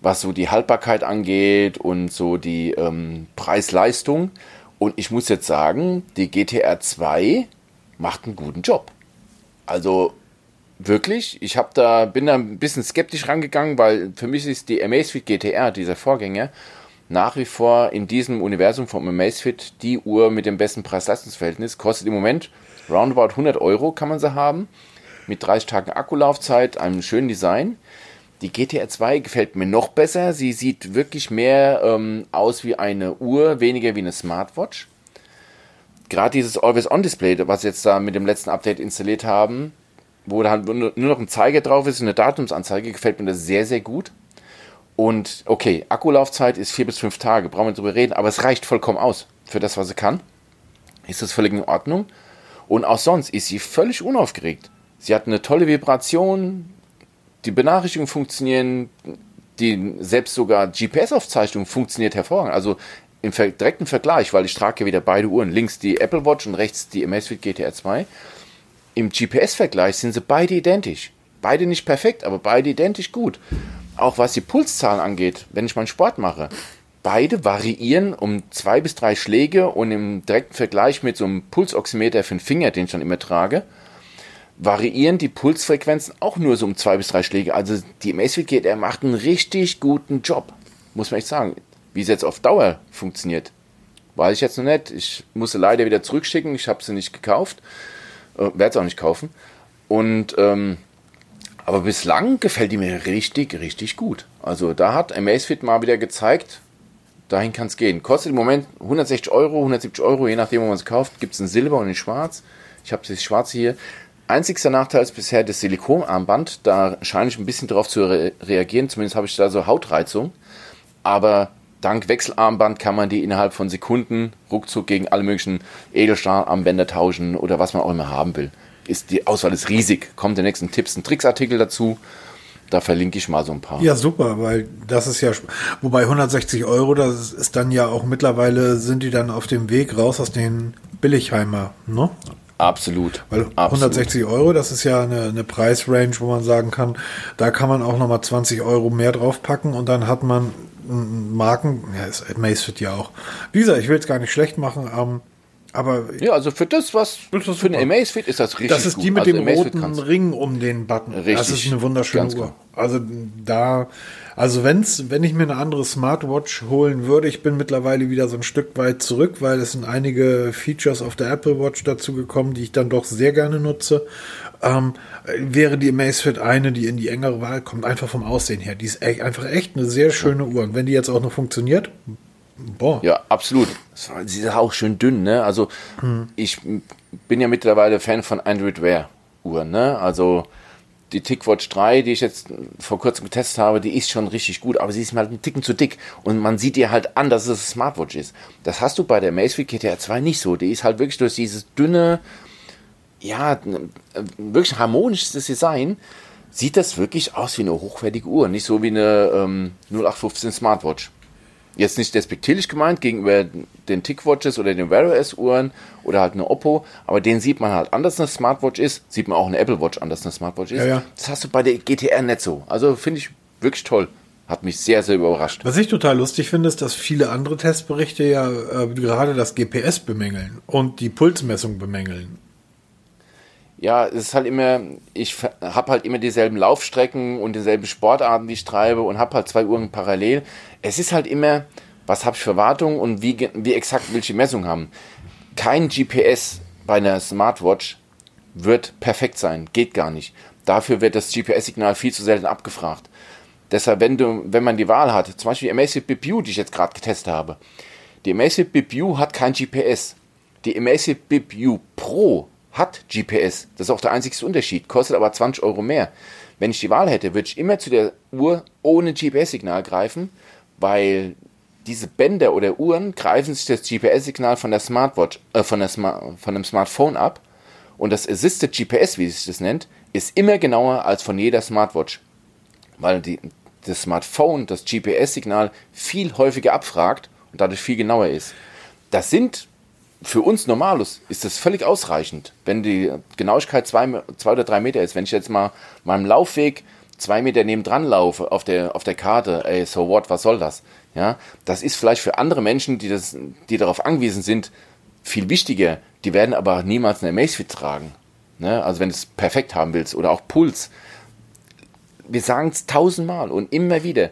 was so die Haltbarkeit angeht und so die ähm, Preis-Leistung. Und ich muss jetzt sagen, die GTR 2 macht einen guten Job. Also wirklich, ich habe da bin da ein bisschen skeptisch rangegangen, weil für mich ist die Amazfit GTR, dieser Vorgänger, nach wie vor in diesem Universum vom Amazfit die Uhr mit dem besten Preis-Leistungs-Verhältnis. Kostet im Moment roundabout 100 Euro kann man sie haben, mit 30 Tagen Akkulaufzeit, einem schönen Design. Die GTR 2 gefällt mir noch besser. Sie sieht wirklich mehr ähm, aus wie eine Uhr, weniger wie eine Smartwatch. Gerade dieses Always-On-Display, was sie jetzt da mit dem letzten Update installiert haben, wo da halt nur noch ein Zeiger drauf ist und eine Datumsanzeige, gefällt mir das sehr, sehr gut. Und okay, Akkulaufzeit ist vier bis fünf Tage, brauchen wir nicht drüber reden, aber es reicht vollkommen aus für das, was sie kann. Ist das völlig in Ordnung? Und auch sonst ist sie völlig unaufgeregt. Sie hat eine tolle Vibration, die Benachrichtigungen funktionieren, die selbst sogar GPS-Aufzeichnung funktioniert hervorragend. Also im direkten Vergleich, weil ich trage wieder beide Uhren, links die Apple Watch und rechts die Amazfit GTR 2. Im GPS-Vergleich sind sie beide identisch. Beide nicht perfekt, aber beide identisch gut. Auch was die Pulszahlen angeht, wenn ich meinen Sport mache. Beide variieren um zwei bis drei Schläge und im direkten Vergleich mit so einem Pulsoximeter für den Finger, den ich dann immer trage, variieren die Pulsfrequenzen auch nur so um zwei bis drei Schläge. Also die Amazfit GTR macht einen richtig guten Job, muss man echt sagen. Wie es jetzt auf Dauer funktioniert, weiß ich jetzt noch nicht. Ich musste leider wieder zurückschicken. Ich habe sie nicht gekauft, äh, werde es auch nicht kaufen. Und ähm, aber bislang gefällt die mir richtig, richtig gut. Also da hat Amazfit mal wieder gezeigt, dahin kann es gehen. Kostet im Moment 160 Euro, 170 Euro, je nachdem, wo man es kauft. Gibt es in Silber und in Schwarz. Ich habe das Schwarze hier. Einzigster Nachteil ist bisher das Silikonarmband. Da scheine ich ein bisschen darauf zu re reagieren. Zumindest habe ich da so Hautreizung. Aber dank Wechselarmband kann man die innerhalb von Sekunden ruckzuck gegen alle möglichen Edelstahlarmbänder tauschen oder was man auch immer haben will. Ist, die Auswahl ist riesig. Kommt der nächsten Tipps und Tricks-Artikel dazu. Da verlinke ich mal so ein paar. Ja, super, weil das ist ja, wobei 160 Euro, das ist dann ja auch mittlerweile, sind die dann auf dem Weg raus aus den Billigheimer, ne? Absolut. Weil Absolut. 160 Euro, das ist ja eine, eine Preisrange, wo man sagen kann, da kann man auch nochmal 20 Euro mehr draufpacken und dann hat man Marken, ja, ist Macefit ja auch. Wie gesagt, ich will es gar nicht schlecht machen, ähm, aber. Ja, also für das, was für eine Amazfit ist das richtig Das ist die gut. mit also dem roten Ring um den Button. Richtig. Das ist eine wunderschöne Ganz Uhr. genau. Also da, also wenn's, wenn ich mir eine andere Smartwatch holen würde, ich bin mittlerweile wieder so ein Stück weit zurück, weil es sind einige Features auf der Apple Watch dazu gekommen, die ich dann doch sehr gerne nutze. Ähm, wäre die Amazfit eine, die in die engere Wahl kommt, einfach vom Aussehen her. Die ist echt, einfach echt eine sehr schöne Uhr. Und wenn die jetzt auch noch funktioniert, boah. Ja, absolut. Sie ist auch schön dünn, ne? Also ich bin ja mittlerweile Fan von Android Wear Uhren, ne? Also die TicWatch 3, die ich jetzt vor kurzem getestet habe, die ist schon richtig gut, aber sie ist mir halt einen Ticken zu dick und man sieht ihr halt an, dass es eine Smartwatch ist. Das hast du bei der Amazfit GTR 2 nicht so. Die ist halt wirklich durch dieses dünne, ja, wirklich harmonisches Design, sieht das wirklich aus wie eine hochwertige Uhr, nicht so wie eine ähm, 0815 Smartwatch. Jetzt nicht despektierlich gemeint gegenüber den TicWatches oder den Wear OS Uhren oder halt eine Oppo, aber den sieht man halt anders eine Smartwatch ist, sieht man auch eine Apple Watch anders eine Smartwatch ist. Ja, ja. Das hast du bei der GTR nicht so. Also finde ich wirklich toll. Hat mich sehr, sehr überrascht. Was ich total lustig finde, ist, dass viele andere Testberichte ja äh, gerade das GPS bemängeln und die Pulsmessung bemängeln. Ja, es ist halt immer, ich habe halt immer dieselben Laufstrecken und dieselben Sportarten, die ich treibe und habe halt zwei Uhren parallel. Es ist halt immer, was habe ich für Wartung und wie, wie exakt will ich die Messung haben. Kein GPS bei einer Smartwatch wird perfekt sein, geht gar nicht. Dafür wird das GPS-Signal viel zu selten abgefragt. Deshalb, wenn, du, wenn man die Wahl hat, zum Beispiel die Amazfit BipU, die ich jetzt gerade getestet habe, die Amazfit BipU hat kein GPS. Die Amazfit BipU Pro hat GPS. Das ist auch der einzigste Unterschied, kostet aber 20 Euro mehr. Wenn ich die Wahl hätte, würde ich immer zu der Uhr ohne GPS-Signal greifen, weil diese Bänder oder Uhren greifen sich das GPS-Signal von der Smartwatch, äh, von, der Sma von dem Smartphone ab und das Assisted GPS, wie sich das nennt, ist immer genauer als von jeder Smartwatch, weil die, das Smartphone das GPS-Signal viel häufiger abfragt und dadurch viel genauer ist. Das sind für uns Normalus ist das völlig ausreichend, wenn die Genauigkeit zwei, zwei oder drei Meter ist. Wenn ich jetzt mal meinem Laufweg zwei Meter nebendran laufe auf der, auf der Karte, ey, so what, was soll das? Ja, das ist vielleicht für andere Menschen, die, das, die darauf angewiesen sind, viel wichtiger. Die werden aber niemals eine Amazfit tragen. Ne? Also wenn du es perfekt haben willst oder auch Puls. Wir sagen es tausendmal und immer wieder.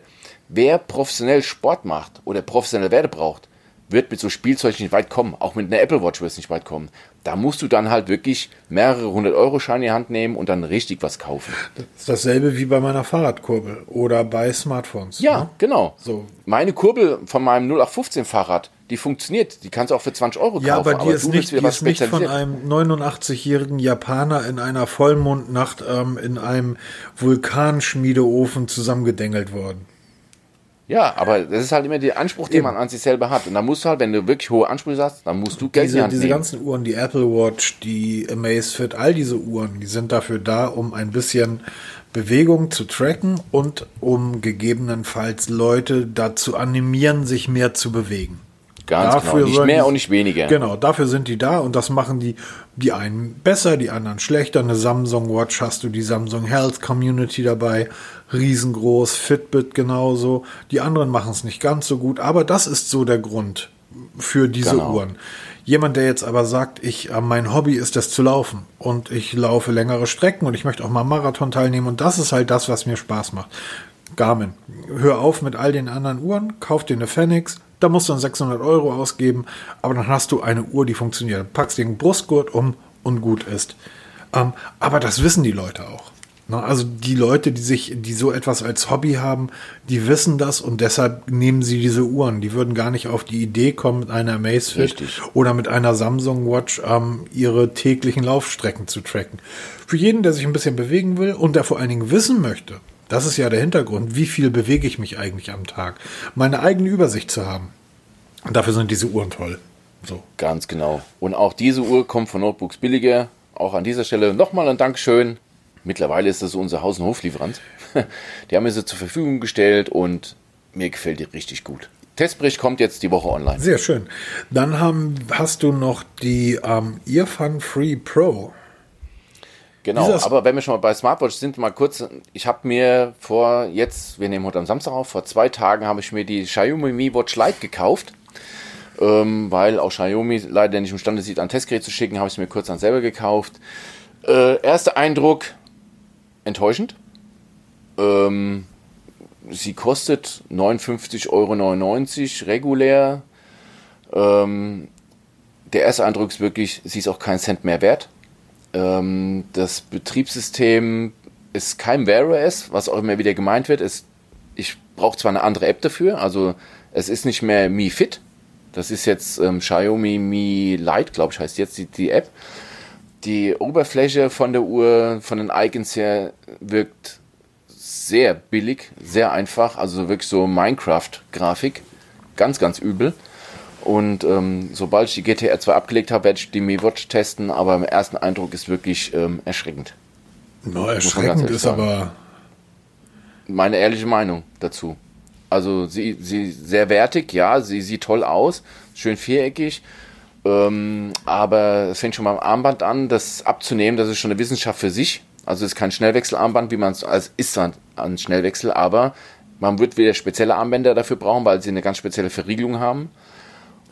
Wer professionell Sport macht oder professionelle Werte braucht, wird mit so Spielzeug nicht weit kommen. Auch mit einer Apple Watch wird es nicht weit kommen. Da musst du dann halt wirklich mehrere hundert Euro Scheine in die Hand nehmen und dann richtig was kaufen. Das ist dasselbe wie bei meiner Fahrradkurbel oder bei Smartphones. Ja, ne? genau. So. Meine Kurbel von meinem 0815 Fahrrad, die funktioniert. Die kannst du auch für 20 Euro Ja, kaufen. aber die ist du nicht, die ist nicht von einem 89-jährigen Japaner in einer Vollmondnacht ähm, in einem Vulkanschmiedeofen zusammengedengelt worden. Ja, aber das ist halt immer der Anspruch, den Eben. man an sich selber hat. Und dann musst du halt, wenn du wirklich hohe Ansprüche hast, dann musst du Geld Diese, diese ganzen Uhren, die Apple Watch, die Amazfit, all diese Uhren, die sind dafür da, um ein bisschen Bewegung zu tracken und um gegebenenfalls Leute dazu animieren, sich mehr zu bewegen. Ganz genau. Nicht mehr die- und nicht weniger. Genau, dafür sind die da und das machen die, die einen besser, die anderen schlechter. Eine Samsung Watch hast du die Samsung Health Community dabei, riesengroß, Fitbit genauso. Die anderen machen es nicht ganz so gut, aber das ist so der Grund für diese Genau. Uhren. Jemand, der jetzt aber sagt, ich, äh, mein Hobby ist es zu laufen und ich laufe längere Strecken und ich möchte auch mal am Marathon teilnehmen und das ist halt das, was mir Spaß macht. Garmin, hör auf mit all den anderen Uhren, kauf dir eine Phoenix, da musst du dann 600 Euro ausgeben, aber dann hast du eine Uhr, die funktioniert. Packst den Brustgurt um und gut ist. Ähm, aber das wissen die Leute auch. Also die Leute, die sich, die so etwas als Hobby haben, die wissen das und deshalb nehmen sie diese Uhren. Die würden gar nicht auf die Idee kommen, mit einer Amazfit Richtig. oder mit einer Samsung Watch ähm, ihre täglichen Laufstrecken zu tracken. Für jeden, der sich ein bisschen bewegen will und der vor allen Dingen wissen möchte, das ist ja der Hintergrund, wie viel bewege ich mich eigentlich am Tag, meine eigene Übersicht zu haben. Und dafür sind diese Uhren toll. So. Ganz genau. Und auch diese Uhr kommt von Notebooks billiger. Auch an dieser Stelle nochmal ein Dankeschön. Mittlerweile ist das unser Haus- und Hoflieferant. Die haben mir sie zur Verfügung gestellt und mir gefällt die richtig gut. Testbericht kommt jetzt die Woche online. Sehr schön. Dann haben, hast du noch die ähm, Earphone Free Pro. Genau, aber wenn wir schon mal bei Smartwatch sind, mal kurz, ich habe mir vor jetzt, wir nehmen heute am Samstag auf, vor zwei Tagen habe ich mir die Xiaomi Mi Watch Lite gekauft, ähm, weil auch Xiaomi leider nicht imstande sieht, ein Testgerät zu schicken, habe ich es mir kurz dann selber gekauft. Äh, erster Eindruck, enttäuschend. Ähm, sie kostet 59,99 Euro regulär. Ähm, der erste Eindruck ist wirklich, sie ist auch keinen Cent mehr wert. Ähm, das Betriebssystem ist kein Wear OS, was auch immer wieder gemeint wird. Ist, ich brauche zwar eine andere App dafür, also es ist nicht mehr Mi Fit. Das ist jetzt ähm, Xiaomi Mi Lite, glaube ich, heißt jetzt die, die App. Die Oberfläche von der Uhr, von den Icons her, wirkt sehr billig, sehr einfach, also wirklich so Minecraft-Grafik. Ganz, ganz übel. Und ähm, sobald ich die GTR 2 abgelegt habe, werde ich die Mi Watch testen, aber im ersten Eindruck ist wirklich ähm, erschreckend. No, erschreckend ist sagen. aber Meine ehrliche Meinung dazu. Also sie, sie sehr wertig, ja, sie sieht toll aus, schön viereckig. Ähm, aber es fängt schon beim Armband an, das abzunehmen, das ist schon eine Wissenschaft für sich. Also es ist kein Schnellwechselarmband, wie man es als ist an Schnellwechsel, aber man wird wieder spezielle Armbänder dafür brauchen, weil sie eine ganz spezielle Verriegelung haben.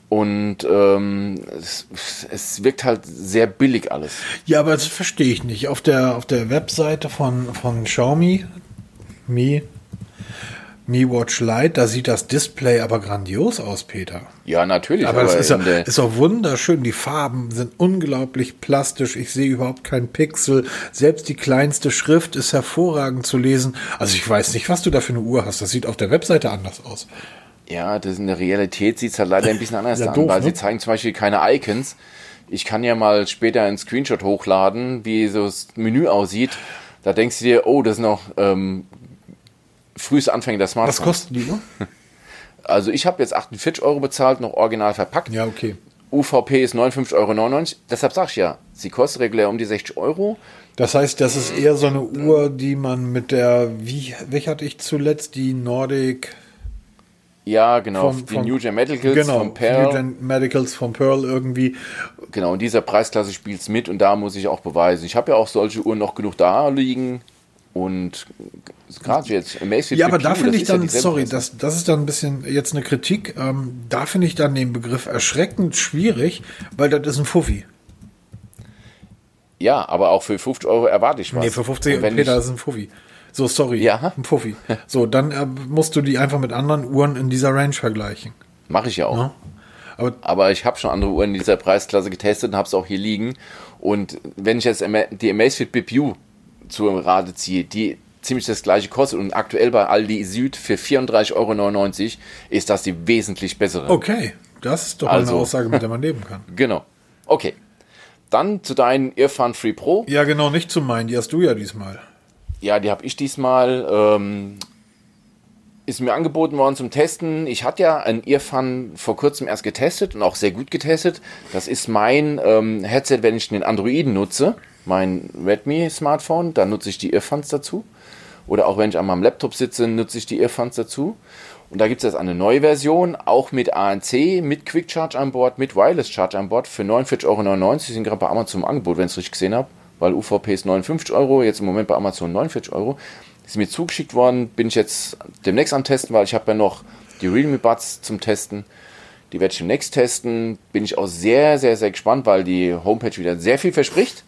Und ähm, es, es, wirkt halt sehr billig alles. Ja, aber das verstehe ich nicht. Auf der, auf der Webseite von, von Xiaomi, Mi, Mi Watch Lite, da sieht das Display aber grandios aus, Peter. Ja, natürlich. Aber, aber das ist, ist auch wunderschön. Die Farben sind unglaublich plastisch. Ich sehe überhaupt keinen Pixel. Selbst die kleinste Schrift ist hervorragend zu lesen. Also ich weiß nicht, was du da für eine Uhr hast. Das sieht auf der Webseite anders aus. Ja, das in der Realität sieht es halt leider ein bisschen anders ja, an, doof, weil ne? sie zeigen zum Beispiel keine Icons. Ich kann ja mal später einen Screenshot hochladen, wie so das Menü aussieht. Da denkst du dir, oh, das ist noch ähm, frühes Anfänge der Smartphones. Was kosten die nur? Also ich habe jetzt 48 Euro bezahlt, noch original verpackt. Ja, okay. UVP ist 59,99 Euro. Deshalb sag ich ja, sie kostet regulär um die 60 Euro. Das heißt, das ist eher so eine Uhr, die man mit der, wie, welche hatte ich zuletzt? Die Nordic ja, genau, von, die von, New Gen Medicals genau, von Pearl. New Gen Medicals von Pearl irgendwie. Genau, in dieser Preisklasse spielt es mit und da muss ich auch beweisen. Ich habe ja auch solche Uhren noch genug da liegen und gerade jetzt Amazfit Ja, aber da finde ich dann, ja sorry, das, das ist dann ein bisschen jetzt eine Kritik. Ähm, da finde ich dann den Begriff erschreckend schwierig, weil das ist ein Fuffi. Ja, aber auch für 50 Euro erwarte ich was. Nee, für 50 Euro, Peter, das ist ein Fuffi. So, sorry. Ja. Ein Puffi. So, dann äh, musst du die einfach mit anderen Uhren in dieser Range vergleichen. Mache ich ja auch. Ja? Aber, Aber, ich habe schon andere Uhren in dieser Preisklasse getestet und habe es auch hier liegen. Und wenn ich jetzt die Amazfit BPU zur Rate ziehe, die ziemlich das gleiche kostet und aktuell bei Aldi Süd für 34,99 Euro ist das die wesentlich bessere. Okay, das ist doch also, eine Aussage, mit der man leben kann. Genau. Okay. Dann zu deinen Irfan Free Pro. Ja, genau, nicht zu meinen, die hast du ja diesmal. Ja, die habe ich diesmal. Ähm, ist mir angeboten worden zum Testen. Ich hatte ja ein Earfun vor kurzem erst getestet und auch sehr gut getestet. Das ist mein ähm, Headset, wenn ich den Androiden nutze, mein Redmi Smartphone, da nutze ich die Earphones dazu. Oder auch wenn ich an meinem Laptop sitze, nutze ich die Earphones dazu. Und da gibt es jetzt eine neue Version, auch mit ANC, mit Quick Charge an Bord, mit Wireless Charge an Bord für 49,99 Euro. Die sind gerade bei Amazon im Angebot, wenn ich es richtig gesehen habe weil UVP ist 59 Euro, jetzt im Moment bei Amazon 49 Euro. Ist mir zugeschickt worden, bin ich jetzt demnächst am Testen, weil ich habe ja noch die Realme Buds zum Testen. Die werde ich demnächst testen. Bin ich auch sehr, sehr, sehr gespannt, weil die Homepage wieder sehr viel verspricht.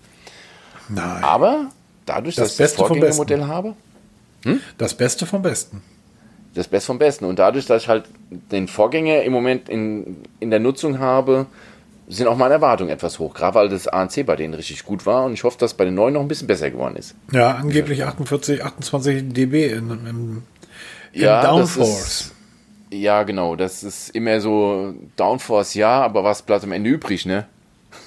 Nein. Aber dadurch, das dass ich das Vorgängermodell habe. Hm? Das Beste vom Besten. Das Beste vom Besten. Und dadurch, dass ich halt den Vorgänger im Moment in, in der Nutzung habe, sind auch meine Erwartungen etwas hoch, gerade weil das ANC bei denen richtig gut war und ich hoffe, dass bei den neuen noch ein bisschen besser geworden ist. Ja, angeblich 48, 28 dB in, in, in ja, Downforce. ja, genau, das ist immer so Downforce, ja, aber was bleibt am Ende übrig, ne?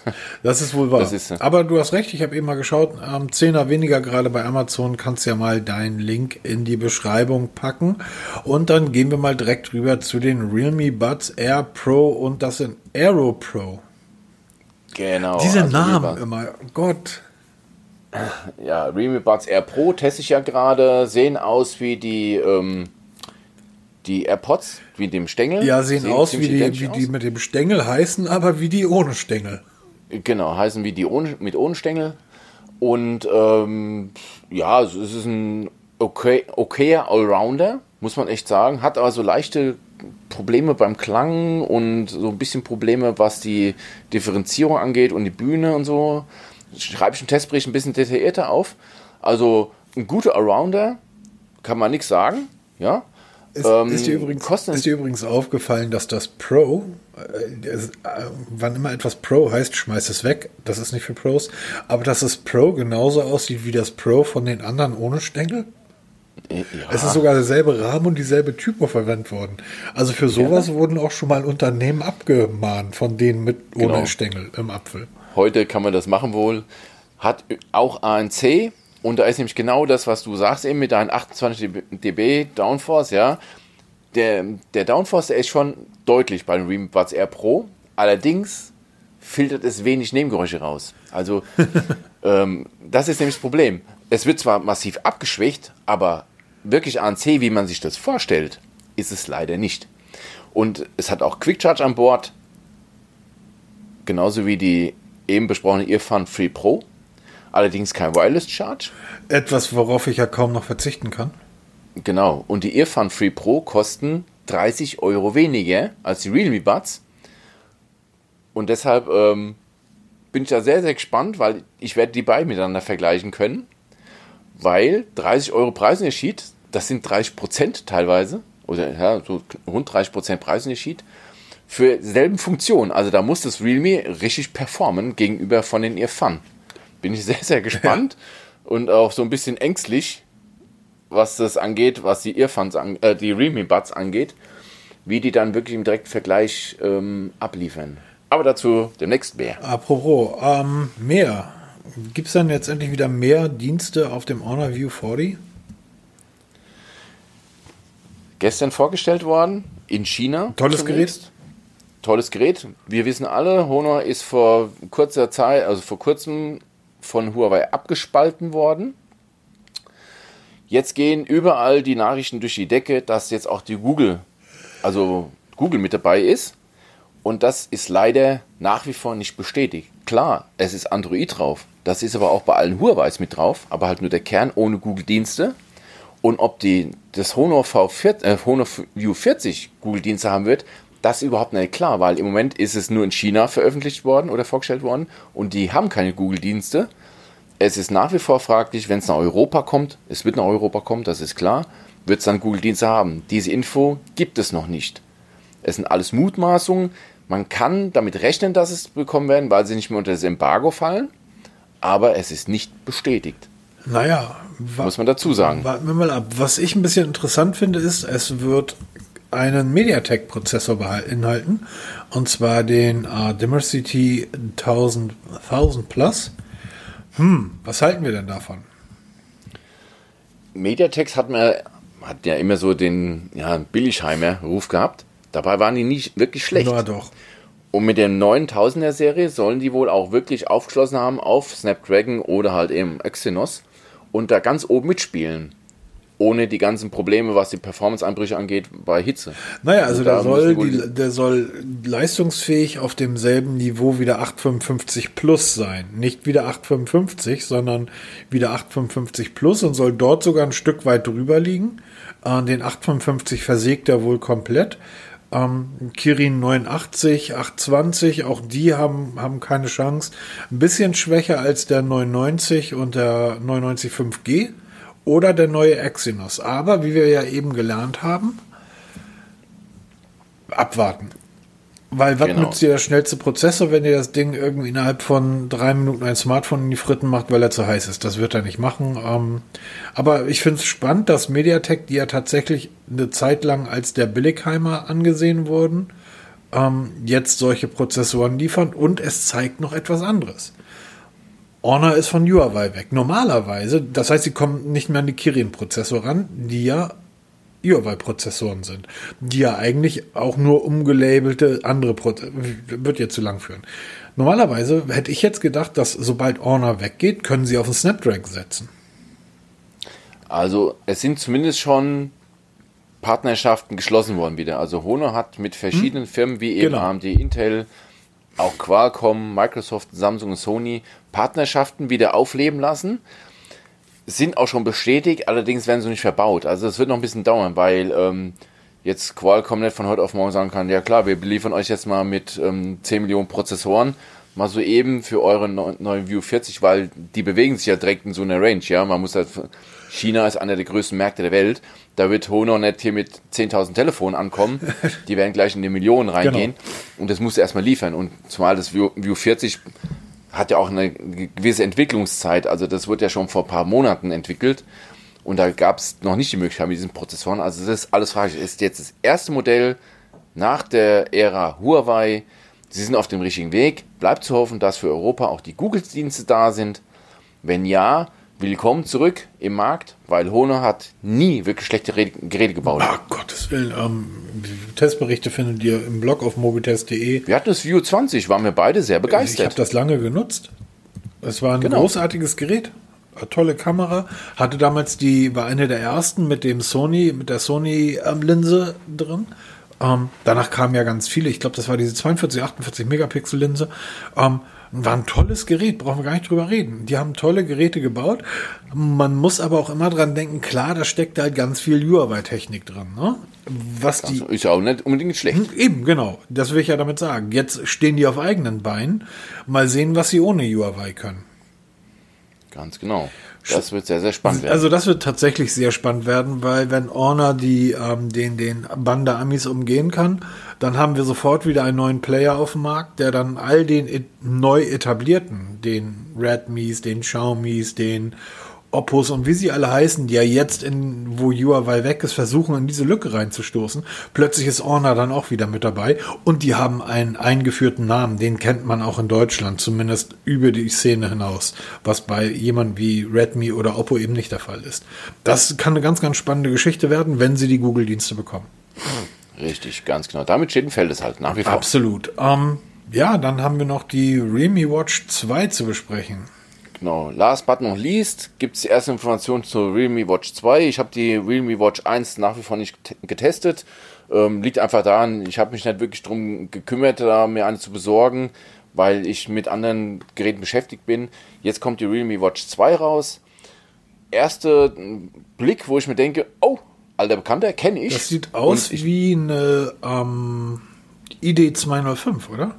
Das ist wohl wahr. Ist, Aber du hast recht, ich habe eben mal geschaut, am ähm, 10er weniger gerade bei Amazon, kannst ja mal deinen Link in die Beschreibung packen. Und dann gehen wir mal direkt rüber zu den Realme Buds Air Pro und das sind Aero Pro. Genau. Diese also Namen immer, Gott. Ja, Realme Buds Air Pro teste ich ja gerade, sehen aus wie die, ähm, die AirPods, wie dem Stängel. Ja, sehen, sehen aus wie, die, wie die mit dem Stängel, heißen aber wie die ohne Stängel. Genau, heißen wie die ohne, mit ohne Stängel. Und ähm, ja, es ist ein okay, okayer Allrounder, muss man echt sagen. Hat aber so leichte Probleme beim Klang und so ein bisschen Probleme, was die Differenzierung angeht und die Bühne und so. Schreibe ich im Testbericht ein bisschen detaillierter auf. Also ein guter Allrounder, kann man nichts sagen. Ja. Ist, ähm, ist, dir übrigens, ist, dir übrigens, aufgefallen, dass das Pro, äh, äh, wann immer etwas Pro heißt, schmeißt es weg. Das ist nicht für Pros. Aber dass das Pro genauso aussieht wie das Pro von den anderen ohne Stängel? Ja. Es ist sogar derselbe Rahmen und dieselbe Typo verwendet worden. Also für sowas ja. wurden auch schon mal Unternehmen abgemahnt von denen mit ohne genau. Stängel im Apfel. Heute kann man das machen wohl. Hat auch ANC und da ist nämlich genau das, was du sagst, eben mit deinen 28 dB Downforce, ja. Der, der Downforce, der ist schon deutlich bei dem Realme Buds Air Pro. Allerdings filtert es wenig Nebengeräusche raus. Also, ähm, das ist nämlich das Problem. Es wird zwar massiv abgeschwächt, aber wirklich ANC, wie man sich das vorstellt, ist es leider nicht. Und es hat auch Quick Charge an Bord, genauso wie die eben besprochene Earphone Free Pro. Allerdings kein Wireless Charge. Etwas, worauf ich ja kaum noch verzichten kann. Genau. Und die Earphone Free Pro kosten 30 Euro weniger als die Realme Buds. Und deshalb ähm, bin ich da sehr, sehr gespannt, weil ich werde die beiden miteinander vergleichen können. Weil 30 Euro Preisunterschied, das sind 30 Prozent teilweise, oder ja, so rund 30 Prozent Preisunterschied für selben Funktionen. Also da muss das Realme richtig performen gegenüber von den Earphone. Bin ich sehr, sehr gespannt und auch so ein bisschen ängstlich, was das angeht, was die Earphones, an, äh, die Realme Buds angeht, wie die dann wirklich im direkten Vergleich ähm, abliefern. Aber dazu demnächst mehr. Apropos, ähm, mehr. Gibt es dann jetzt endlich wieder mehr Dienste auf dem Honor View 40? Gestern vorgestellt worden in China. Tolles zunächst. Gerät. Tolles Gerät. Wir wissen alle, Honor ist vor kurzer Zeit, also vor kurzem von Huawei abgespalten worden. Jetzt gehen überall die Nachrichten durch die Decke, dass jetzt auch die Google, also Google mit dabei ist. Und das ist leider nach wie vor nicht bestätigt. Klar, es ist Android drauf. Das ist aber auch bei allen Huawei's mit drauf, aber halt nur der Kern ohne Google-Dienste. Und ob die, das Honor, V40, äh, Honor View 40 Google-Dienste haben wird, das ist überhaupt nicht klar, weil im Moment ist es nur in China veröffentlicht worden oder vorgestellt worden und die haben keine Google-Dienste. Es ist nach wie vor fraglich, wenn es nach Europa kommt, es wird nach Europa kommen, das ist klar, wird es dann Google-Dienste haben. Diese Info gibt es noch nicht. Es sind alles Mutmaßungen. Man kann damit rechnen, dass es bekommen werden, weil sie nicht mehr unter das Embargo fallen, aber es ist nicht bestätigt. Naja, muss man dazu sagen. Warten wir mal ab. Was ich ein bisschen interessant finde, ist, es wird einen MediaTek-Prozessor beinhalten, und zwar den uh, Dimensity 1000, 1000 Plus. Hm, was halten wir denn davon? MediaTek hat, mir, hat ja immer so den ja, Billigheimer-Ruf gehabt. Dabei waren die nicht wirklich schlecht. Na doch. Und mit der 9000er Serie sollen die wohl auch wirklich aufgeschlossen haben auf Snapdragon oder halt eben Exynos und da ganz oben mitspielen. Ohne die ganzen Probleme, was die Performance-Einbrüche angeht, bei Hitze. Naja, also der soll, die, der soll leistungsfähig auf demselben Niveau wie der 855 Plus sein. Nicht wieder 855, sondern wieder 855 Plus und soll dort sogar ein Stück weit drüber liegen. Äh, den 855 versägt er wohl komplett. Ähm, Kirin 89, 820, auch die haben, haben keine Chance. Ein bisschen schwächer als der 990 und der 995 5G oder der neue Exynos. Aber wie wir ja eben gelernt haben, abwarten. Weil was genau. nützt dir der schnellste Prozessor, wenn dir das Ding irgendwie innerhalb von drei Minuten ein Smartphone in die Fritten macht, weil er zu heiß ist? Das wird er nicht machen. Ähm, aber ich finde es spannend, dass MediaTek, die ja tatsächlich eine Zeit lang als der Billigheimer angesehen wurden, ähm, jetzt solche Prozessoren liefern und es zeigt noch etwas anderes. Honor ist von Huawei weg. Normalerweise, das heißt, sie kommen nicht mehr an die Kirin-Prozessor ran, die ja Huawei-Prozessoren sind, die ja eigentlich auch nur umgelabelte andere Prozessoren, wird jetzt zu lang führen. Normalerweise hätte ich jetzt gedacht, dass sobald Honor weggeht, können sie auf den Snapdragon setzen. Also es sind zumindest schon Partnerschaften geschlossen worden wieder. Also Honor hat mit verschiedenen hm? Firmen wie eben genau. AMD, Intel, auch Qualcomm, Microsoft, Samsung und Sony Partnerschaften wieder aufleben lassen sind auch schon bestätigt, allerdings werden sie nicht verbaut. Also es wird noch ein bisschen dauern, weil ähm, jetzt Qualcomm nicht von heute auf morgen sagen kann, ja klar, wir beliefern euch jetzt mal mit ähm, 10 Millionen Prozessoren, mal so eben für eure neuen View 40, weil die bewegen sich ja direkt in so einer Range, ja. Man muss halt, China ist einer der größten Märkte der Welt, da wird Honor nicht hier mit 10.000 Telefonen ankommen, die werden gleich in die Millionen reingehen genau. und das muss erstmal liefern und zumal das View, View 40 hat ja auch eine gewisse Entwicklungszeit. Also das wurde ja schon vor ein paar Monaten entwickelt. Und da gab es noch nicht die Möglichkeit mit diesen Prozessoren. Also das ist alles fraglich. Ist jetzt das erste Modell nach der Ära Huawei. Sie sind auf dem richtigen Weg. Bleibt zu hoffen, dass für Europa auch die Google-Dienste da sind. Wenn ja, willkommen zurück im Markt, weil Honor hat nie wirklich schlechte Geräte gebaut. Ach Gottes Willen, ähm, Testberichte findet ihr im Blog auf mobitest.de. Wir hatten das View 20, waren wir beide sehr begeistert. Ich habe das lange genutzt. Es war ein genau. großartiges Gerät. tolle Kamera. Hatte damals die, war eine der ersten mit dem Sony, mit der Sony-Linse ähm, drin. Ähm, danach kamen ja ganz viele. Ich glaube, das war diese 42, 48 Megapixel Linse. Ähm, war ein tolles Gerät, brauchen wir gar nicht drüber reden. Die haben tolle Geräte gebaut. Man muss aber auch immer dran denken, klar, da steckt halt ganz viel Huawei-Technik drin. Ne? Was die, ist ja auch nicht unbedingt schlecht. Hm, eben, genau. Das will ich ja damit sagen. Jetzt stehen die auf eigenen Beinen. Mal sehen, was sie ohne Huawei können. Ganz genau. Das wird sehr, sehr spannend werden. Also das wird tatsächlich sehr spannend werden, weil wenn Orner die, ähm, den, den Bann Amis umgehen kann, dann haben wir sofort wieder einen neuen Player auf dem Markt, der dann all den neu etablierten, den Redmis, den Xiaomis, den Oppos und wie sie alle heißen, die ja jetzt in, wo Huawei weg ist, versuchen in diese Lücke reinzustoßen. Plötzlich ist Honor dann auch wieder mit dabei und die haben einen eingeführten Namen, den kennt man auch in Deutschland, zumindest über die Szene hinaus, was bei jemand wie Redmi oder Oppo eben nicht der Fall ist. Das kann eine ganz, ganz spannende Geschichte werden, wenn sie die Google-Dienste bekommen. Richtig, ganz genau. Damit steht ein Feld es halt nach wie vor. Absolut. Ähm, ja, dann haben wir noch die Realme Watch 2 zu besprechen. Genau, last but not least gibt es die erste Information zur Realme Watch 2. Ich habe die Realme Watch 1 nach wie vor nicht getestet. Ähm, liegt einfach daran, ich habe mich nicht wirklich darum gekümmert, da mir eine zu besorgen, weil ich mit anderen Geräten beschäftigt bin. Jetzt kommt die Realme Watch 2 raus. Erster Blick, wo ich mir denke, oh, alter Bekannter, kenne ich. Das sieht aus wie eine ähm, ID 205, oder?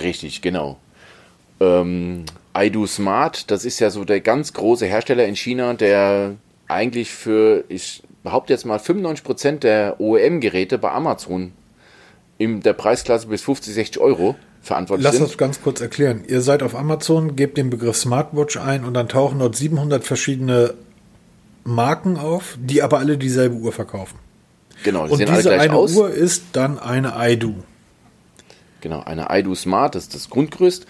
Richtig, genau. Ähm, Aidu Smart, das ist ja so der ganz große Hersteller in China, der eigentlich für, ich behaupte jetzt mal, 95% der OEM-Geräte bei Amazon in der Preisklasse bis 50, 60 Euro verantwortlich Lass sind. Lass uns ganz kurz erklären. Ihr seid auf Amazon, gebt den Begriff Smartwatch ein und dann tauchen dort 700 verschiedene Marken auf, die aber alle dieselbe Uhr verkaufen. Genau, die und diese alle gleich eine aus. Uhr ist dann eine Aidu. Genau, eine Aidu Smart, das ist das Grundgerüst.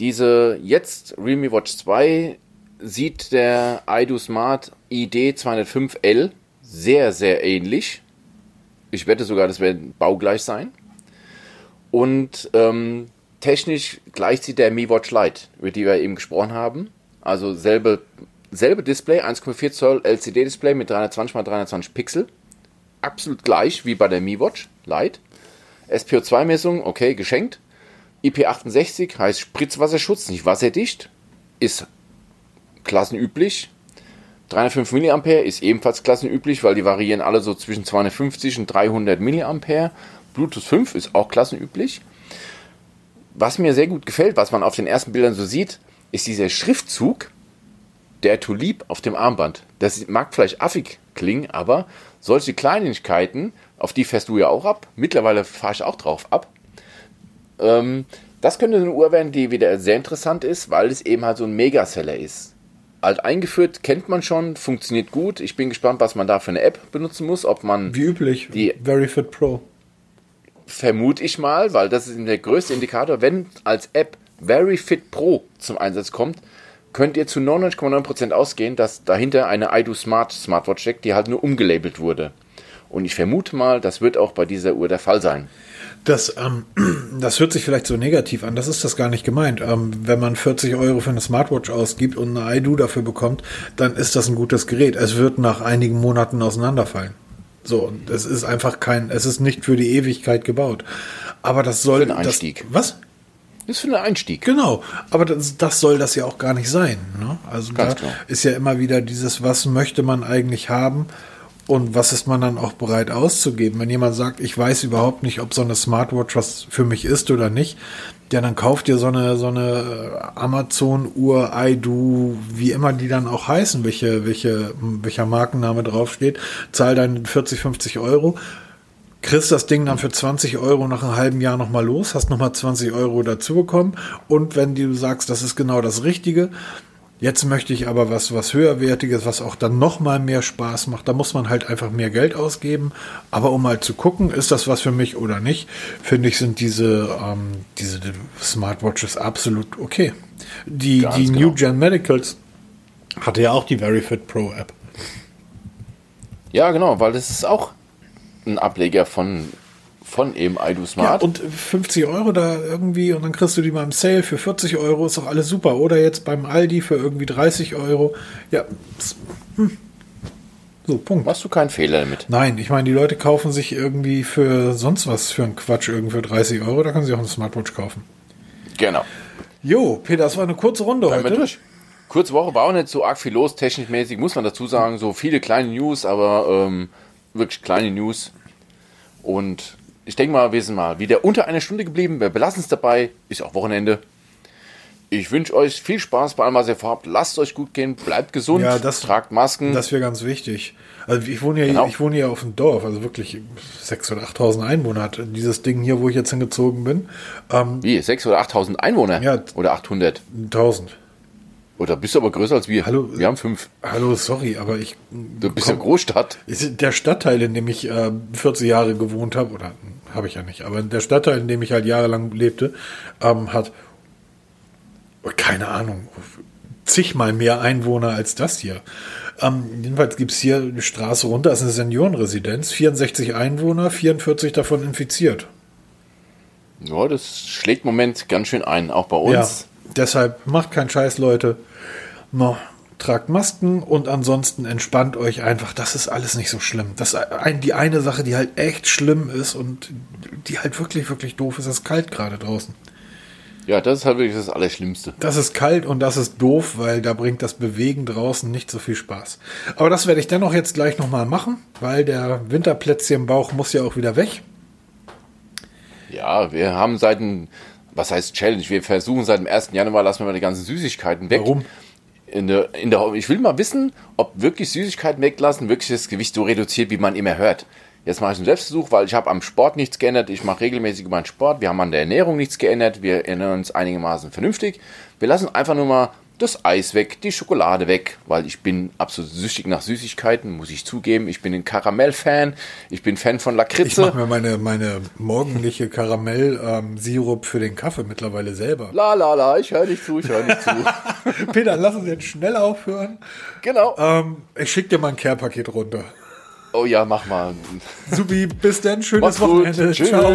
Diese jetzt Realme Watch 2 sieht der iDo Smart ID 205L sehr, sehr ähnlich. Ich wette sogar, das werden baugleich sein. Und ähm, technisch gleicht sie der Mi Watch Lite, über die wir eben gesprochen haben. Also selbe, selbe Display, 1,4 Zoll LCD-Display mit 320 x 320 Pixel. Absolut gleich wie bei der Mi Watch Lite. SPO2-Messung, okay, geschenkt. IP68 heißt Spritzwasserschutz, nicht wasserdicht, ist klassenüblich. 305 mA ist ebenfalls klassenüblich, weil die variieren alle so zwischen 250 und 300 mA. Bluetooth 5 ist auch klassenüblich. Was mir sehr gut gefällt, was man auf den ersten Bildern so sieht, ist dieser Schriftzug der Tulip auf dem Armband. Das mag vielleicht affig klingen, aber solche Kleinigkeiten, auf die fährst du ja auch ab. Mittlerweile fahre ich auch drauf ab. Ähm, das könnte eine Uhr werden, die wieder sehr interessant ist, weil es eben halt so ein Megaseller ist. Alt eingeführt, kennt man schon, funktioniert gut. Ich bin gespannt, was man da für eine App benutzen muss. Ob man. Wie üblich, die VeryFit Pro. Vermute ich mal, weil das ist der größte Indikator. Wenn als App VeryFit Pro zum Einsatz kommt, könnt ihr zu 99,9% ausgehen, dass dahinter eine iDo Smart Smartwatch steckt, die halt nur umgelabelt wurde. Und ich vermute mal, das wird auch bei dieser Uhr der Fall sein. Das, ähm, das hört sich vielleicht so negativ an, das ist das gar nicht gemeint. Ähm, wenn man 40 Euro für eine Smartwatch ausgibt und eine iDo dafür bekommt, dann ist das ein gutes Gerät. Es wird nach einigen Monaten auseinanderfallen. So, es ist einfach kein, es ist nicht für die Ewigkeit gebaut. Aber das soll. Für einen Einstieg. Das, was? Ist für einen Einstieg. Genau, aber das, das soll das ja auch gar nicht sein. Ne? Also Ganz da klar. ist ja immer wieder dieses, was möchte man eigentlich haben und was ist man dann auch bereit auszugeben? Wenn jemand sagt, ich weiß überhaupt nicht, ob so eine Smartwatch was für mich ist oder nicht, ja, dann kauft ihr so eine, so eine Amazon-Uhr, iDo, wie immer die dann auch heißen, welche, welche, welcher Markenname draufsteht, zahl dann 40, 50 Euro, kriegst das Ding dann für 20 Euro nach einem halben Jahr nochmal los, hast nochmal 20 Euro dazu bekommen und wenn du sagst, das ist genau das Richtige, Jetzt möchte ich aber was, was höherwertiges, was auch dann noch mal mehr Spaß macht. Da muss man halt einfach mehr Geld ausgeben. Aber um mal zu gucken, ist das was für mich oder nicht, finde ich, sind diese, ähm, diese Smartwatches absolut okay. Die, die genau. New Gen Medicals hatte ja auch die VeryFit Pro App. Ja, genau, weil das ist auch ein Ableger von, von eben iDo Ja, Smart. und 50 Euro da irgendwie und dann kriegst du die mal im Sale für 40 Euro, ist doch alles super. Oder jetzt beim Aldi für irgendwie 30 Euro. Ja, hm. so, Punkt. Machst du keinen Fehler damit. Nein, ich meine, die Leute kaufen sich irgendwie für sonst was für einen Quatsch irgendwie für 30 Euro, da können sie auch eine Smartwatch kaufen. Genau. Jo, Peter, das war eine kurze Runde Einmal heute. durch. Kurze Woche war auch nicht so arg viel los, technikmäßig, muss man dazu sagen. So viele kleine News, aber ähm, wirklich kleine News. Und ich denke mal, wir sind mal wieder unter einer Stunde geblieben. Wir belassen es dabei. Ist auch Wochenende. Ich wünsche euch viel Spaß bei allem, was ihr vorhabt. Lasst euch gut gehen, bleibt gesund, Ja, das- tragt Masken. Das wäre ganz wichtig. Also ich wohne ja, Genau. ich wohne ja auf dem Dorf, also wirklich 6.000 oder 8.000 Einwohner hat dieses Ding hier, wo ich jetzt hingezogen bin. Ähm, Wie, 6.000 oder 8.000 Einwohner? Ja. Oder 800? 1000. Oder bist du aber größer als wir? Hallo? Wir haben fünf. Hallo, sorry, aber ich. Du bist ja Großstadt. Der Stadtteil, in dem ich äh, 40 Jahre gewohnt habe, oder hm, habe ich ja nicht, aber der Stadtteil, in dem ich halt jahrelang lebte, ähm, hat keine Ahnung, zigmal mehr Einwohner als das hier. Ähm, jedenfalls gibt's hier eine Straße runter, das ist eine Seniorenresidenz, 64 Einwohner, 44 davon infiziert. Ja, das schlägt im Moment ganz schön ein, auch bei uns. Ja, deshalb macht keinen Scheiß, Leute. No, tragt Masken und ansonsten entspannt euch einfach. Das ist alles nicht so schlimm. Das ein, die eine Sache, die halt echt schlimm ist und die halt wirklich, wirklich doof ist, ist kalt gerade draußen. Ja, das ist halt wirklich das Allerschlimmste. Das ist kalt und das ist doof, weil da bringt das Bewegen draußen nicht so viel Spaß. Aber das werde ich dennoch jetzt gleich nochmal machen, weil der Winterplätzchen im Bauch muss ja auch wieder weg. Ja, wir haben seit was heißt Challenge? Wir versuchen seit dem 1. Januar, lassen wir mal die ganzen Süßigkeiten weg. Warum? In der, in der, ich will mal wissen, ob wirklich Süßigkeiten weglassen wirklich das Gewicht so reduziert, wie man immer hört. Jetzt mache ich einen Selbstversuch, weil ich habe am Sport nichts geändert. Ich mache regelmäßig meinen Sport. Wir haben an der Ernährung nichts geändert. Wir ernähren uns einigermaßen vernünftig. Wir lassen einfach nur mal das Eis weg, die Schokolade weg, weil ich bin absolut süchtig nach Süßigkeiten, muss ich zugeben. Ich bin ein Karamell-Fan. Ich bin Fan von Ich Lakritze. mache mir meine, meine morgendliche Karamell-Sirup für den Kaffee mittlerweile selber. La la la, ich höre nicht zu, ich höre nicht zu. Peter, lass uns jetzt schnell aufhören. genau. Ähm, ich schicke dir mal ein Care-Paket runter. Oh ja, mach mal. Subi, bis dann, schönes Mach's. Wochenende. Tschüss. Ciao.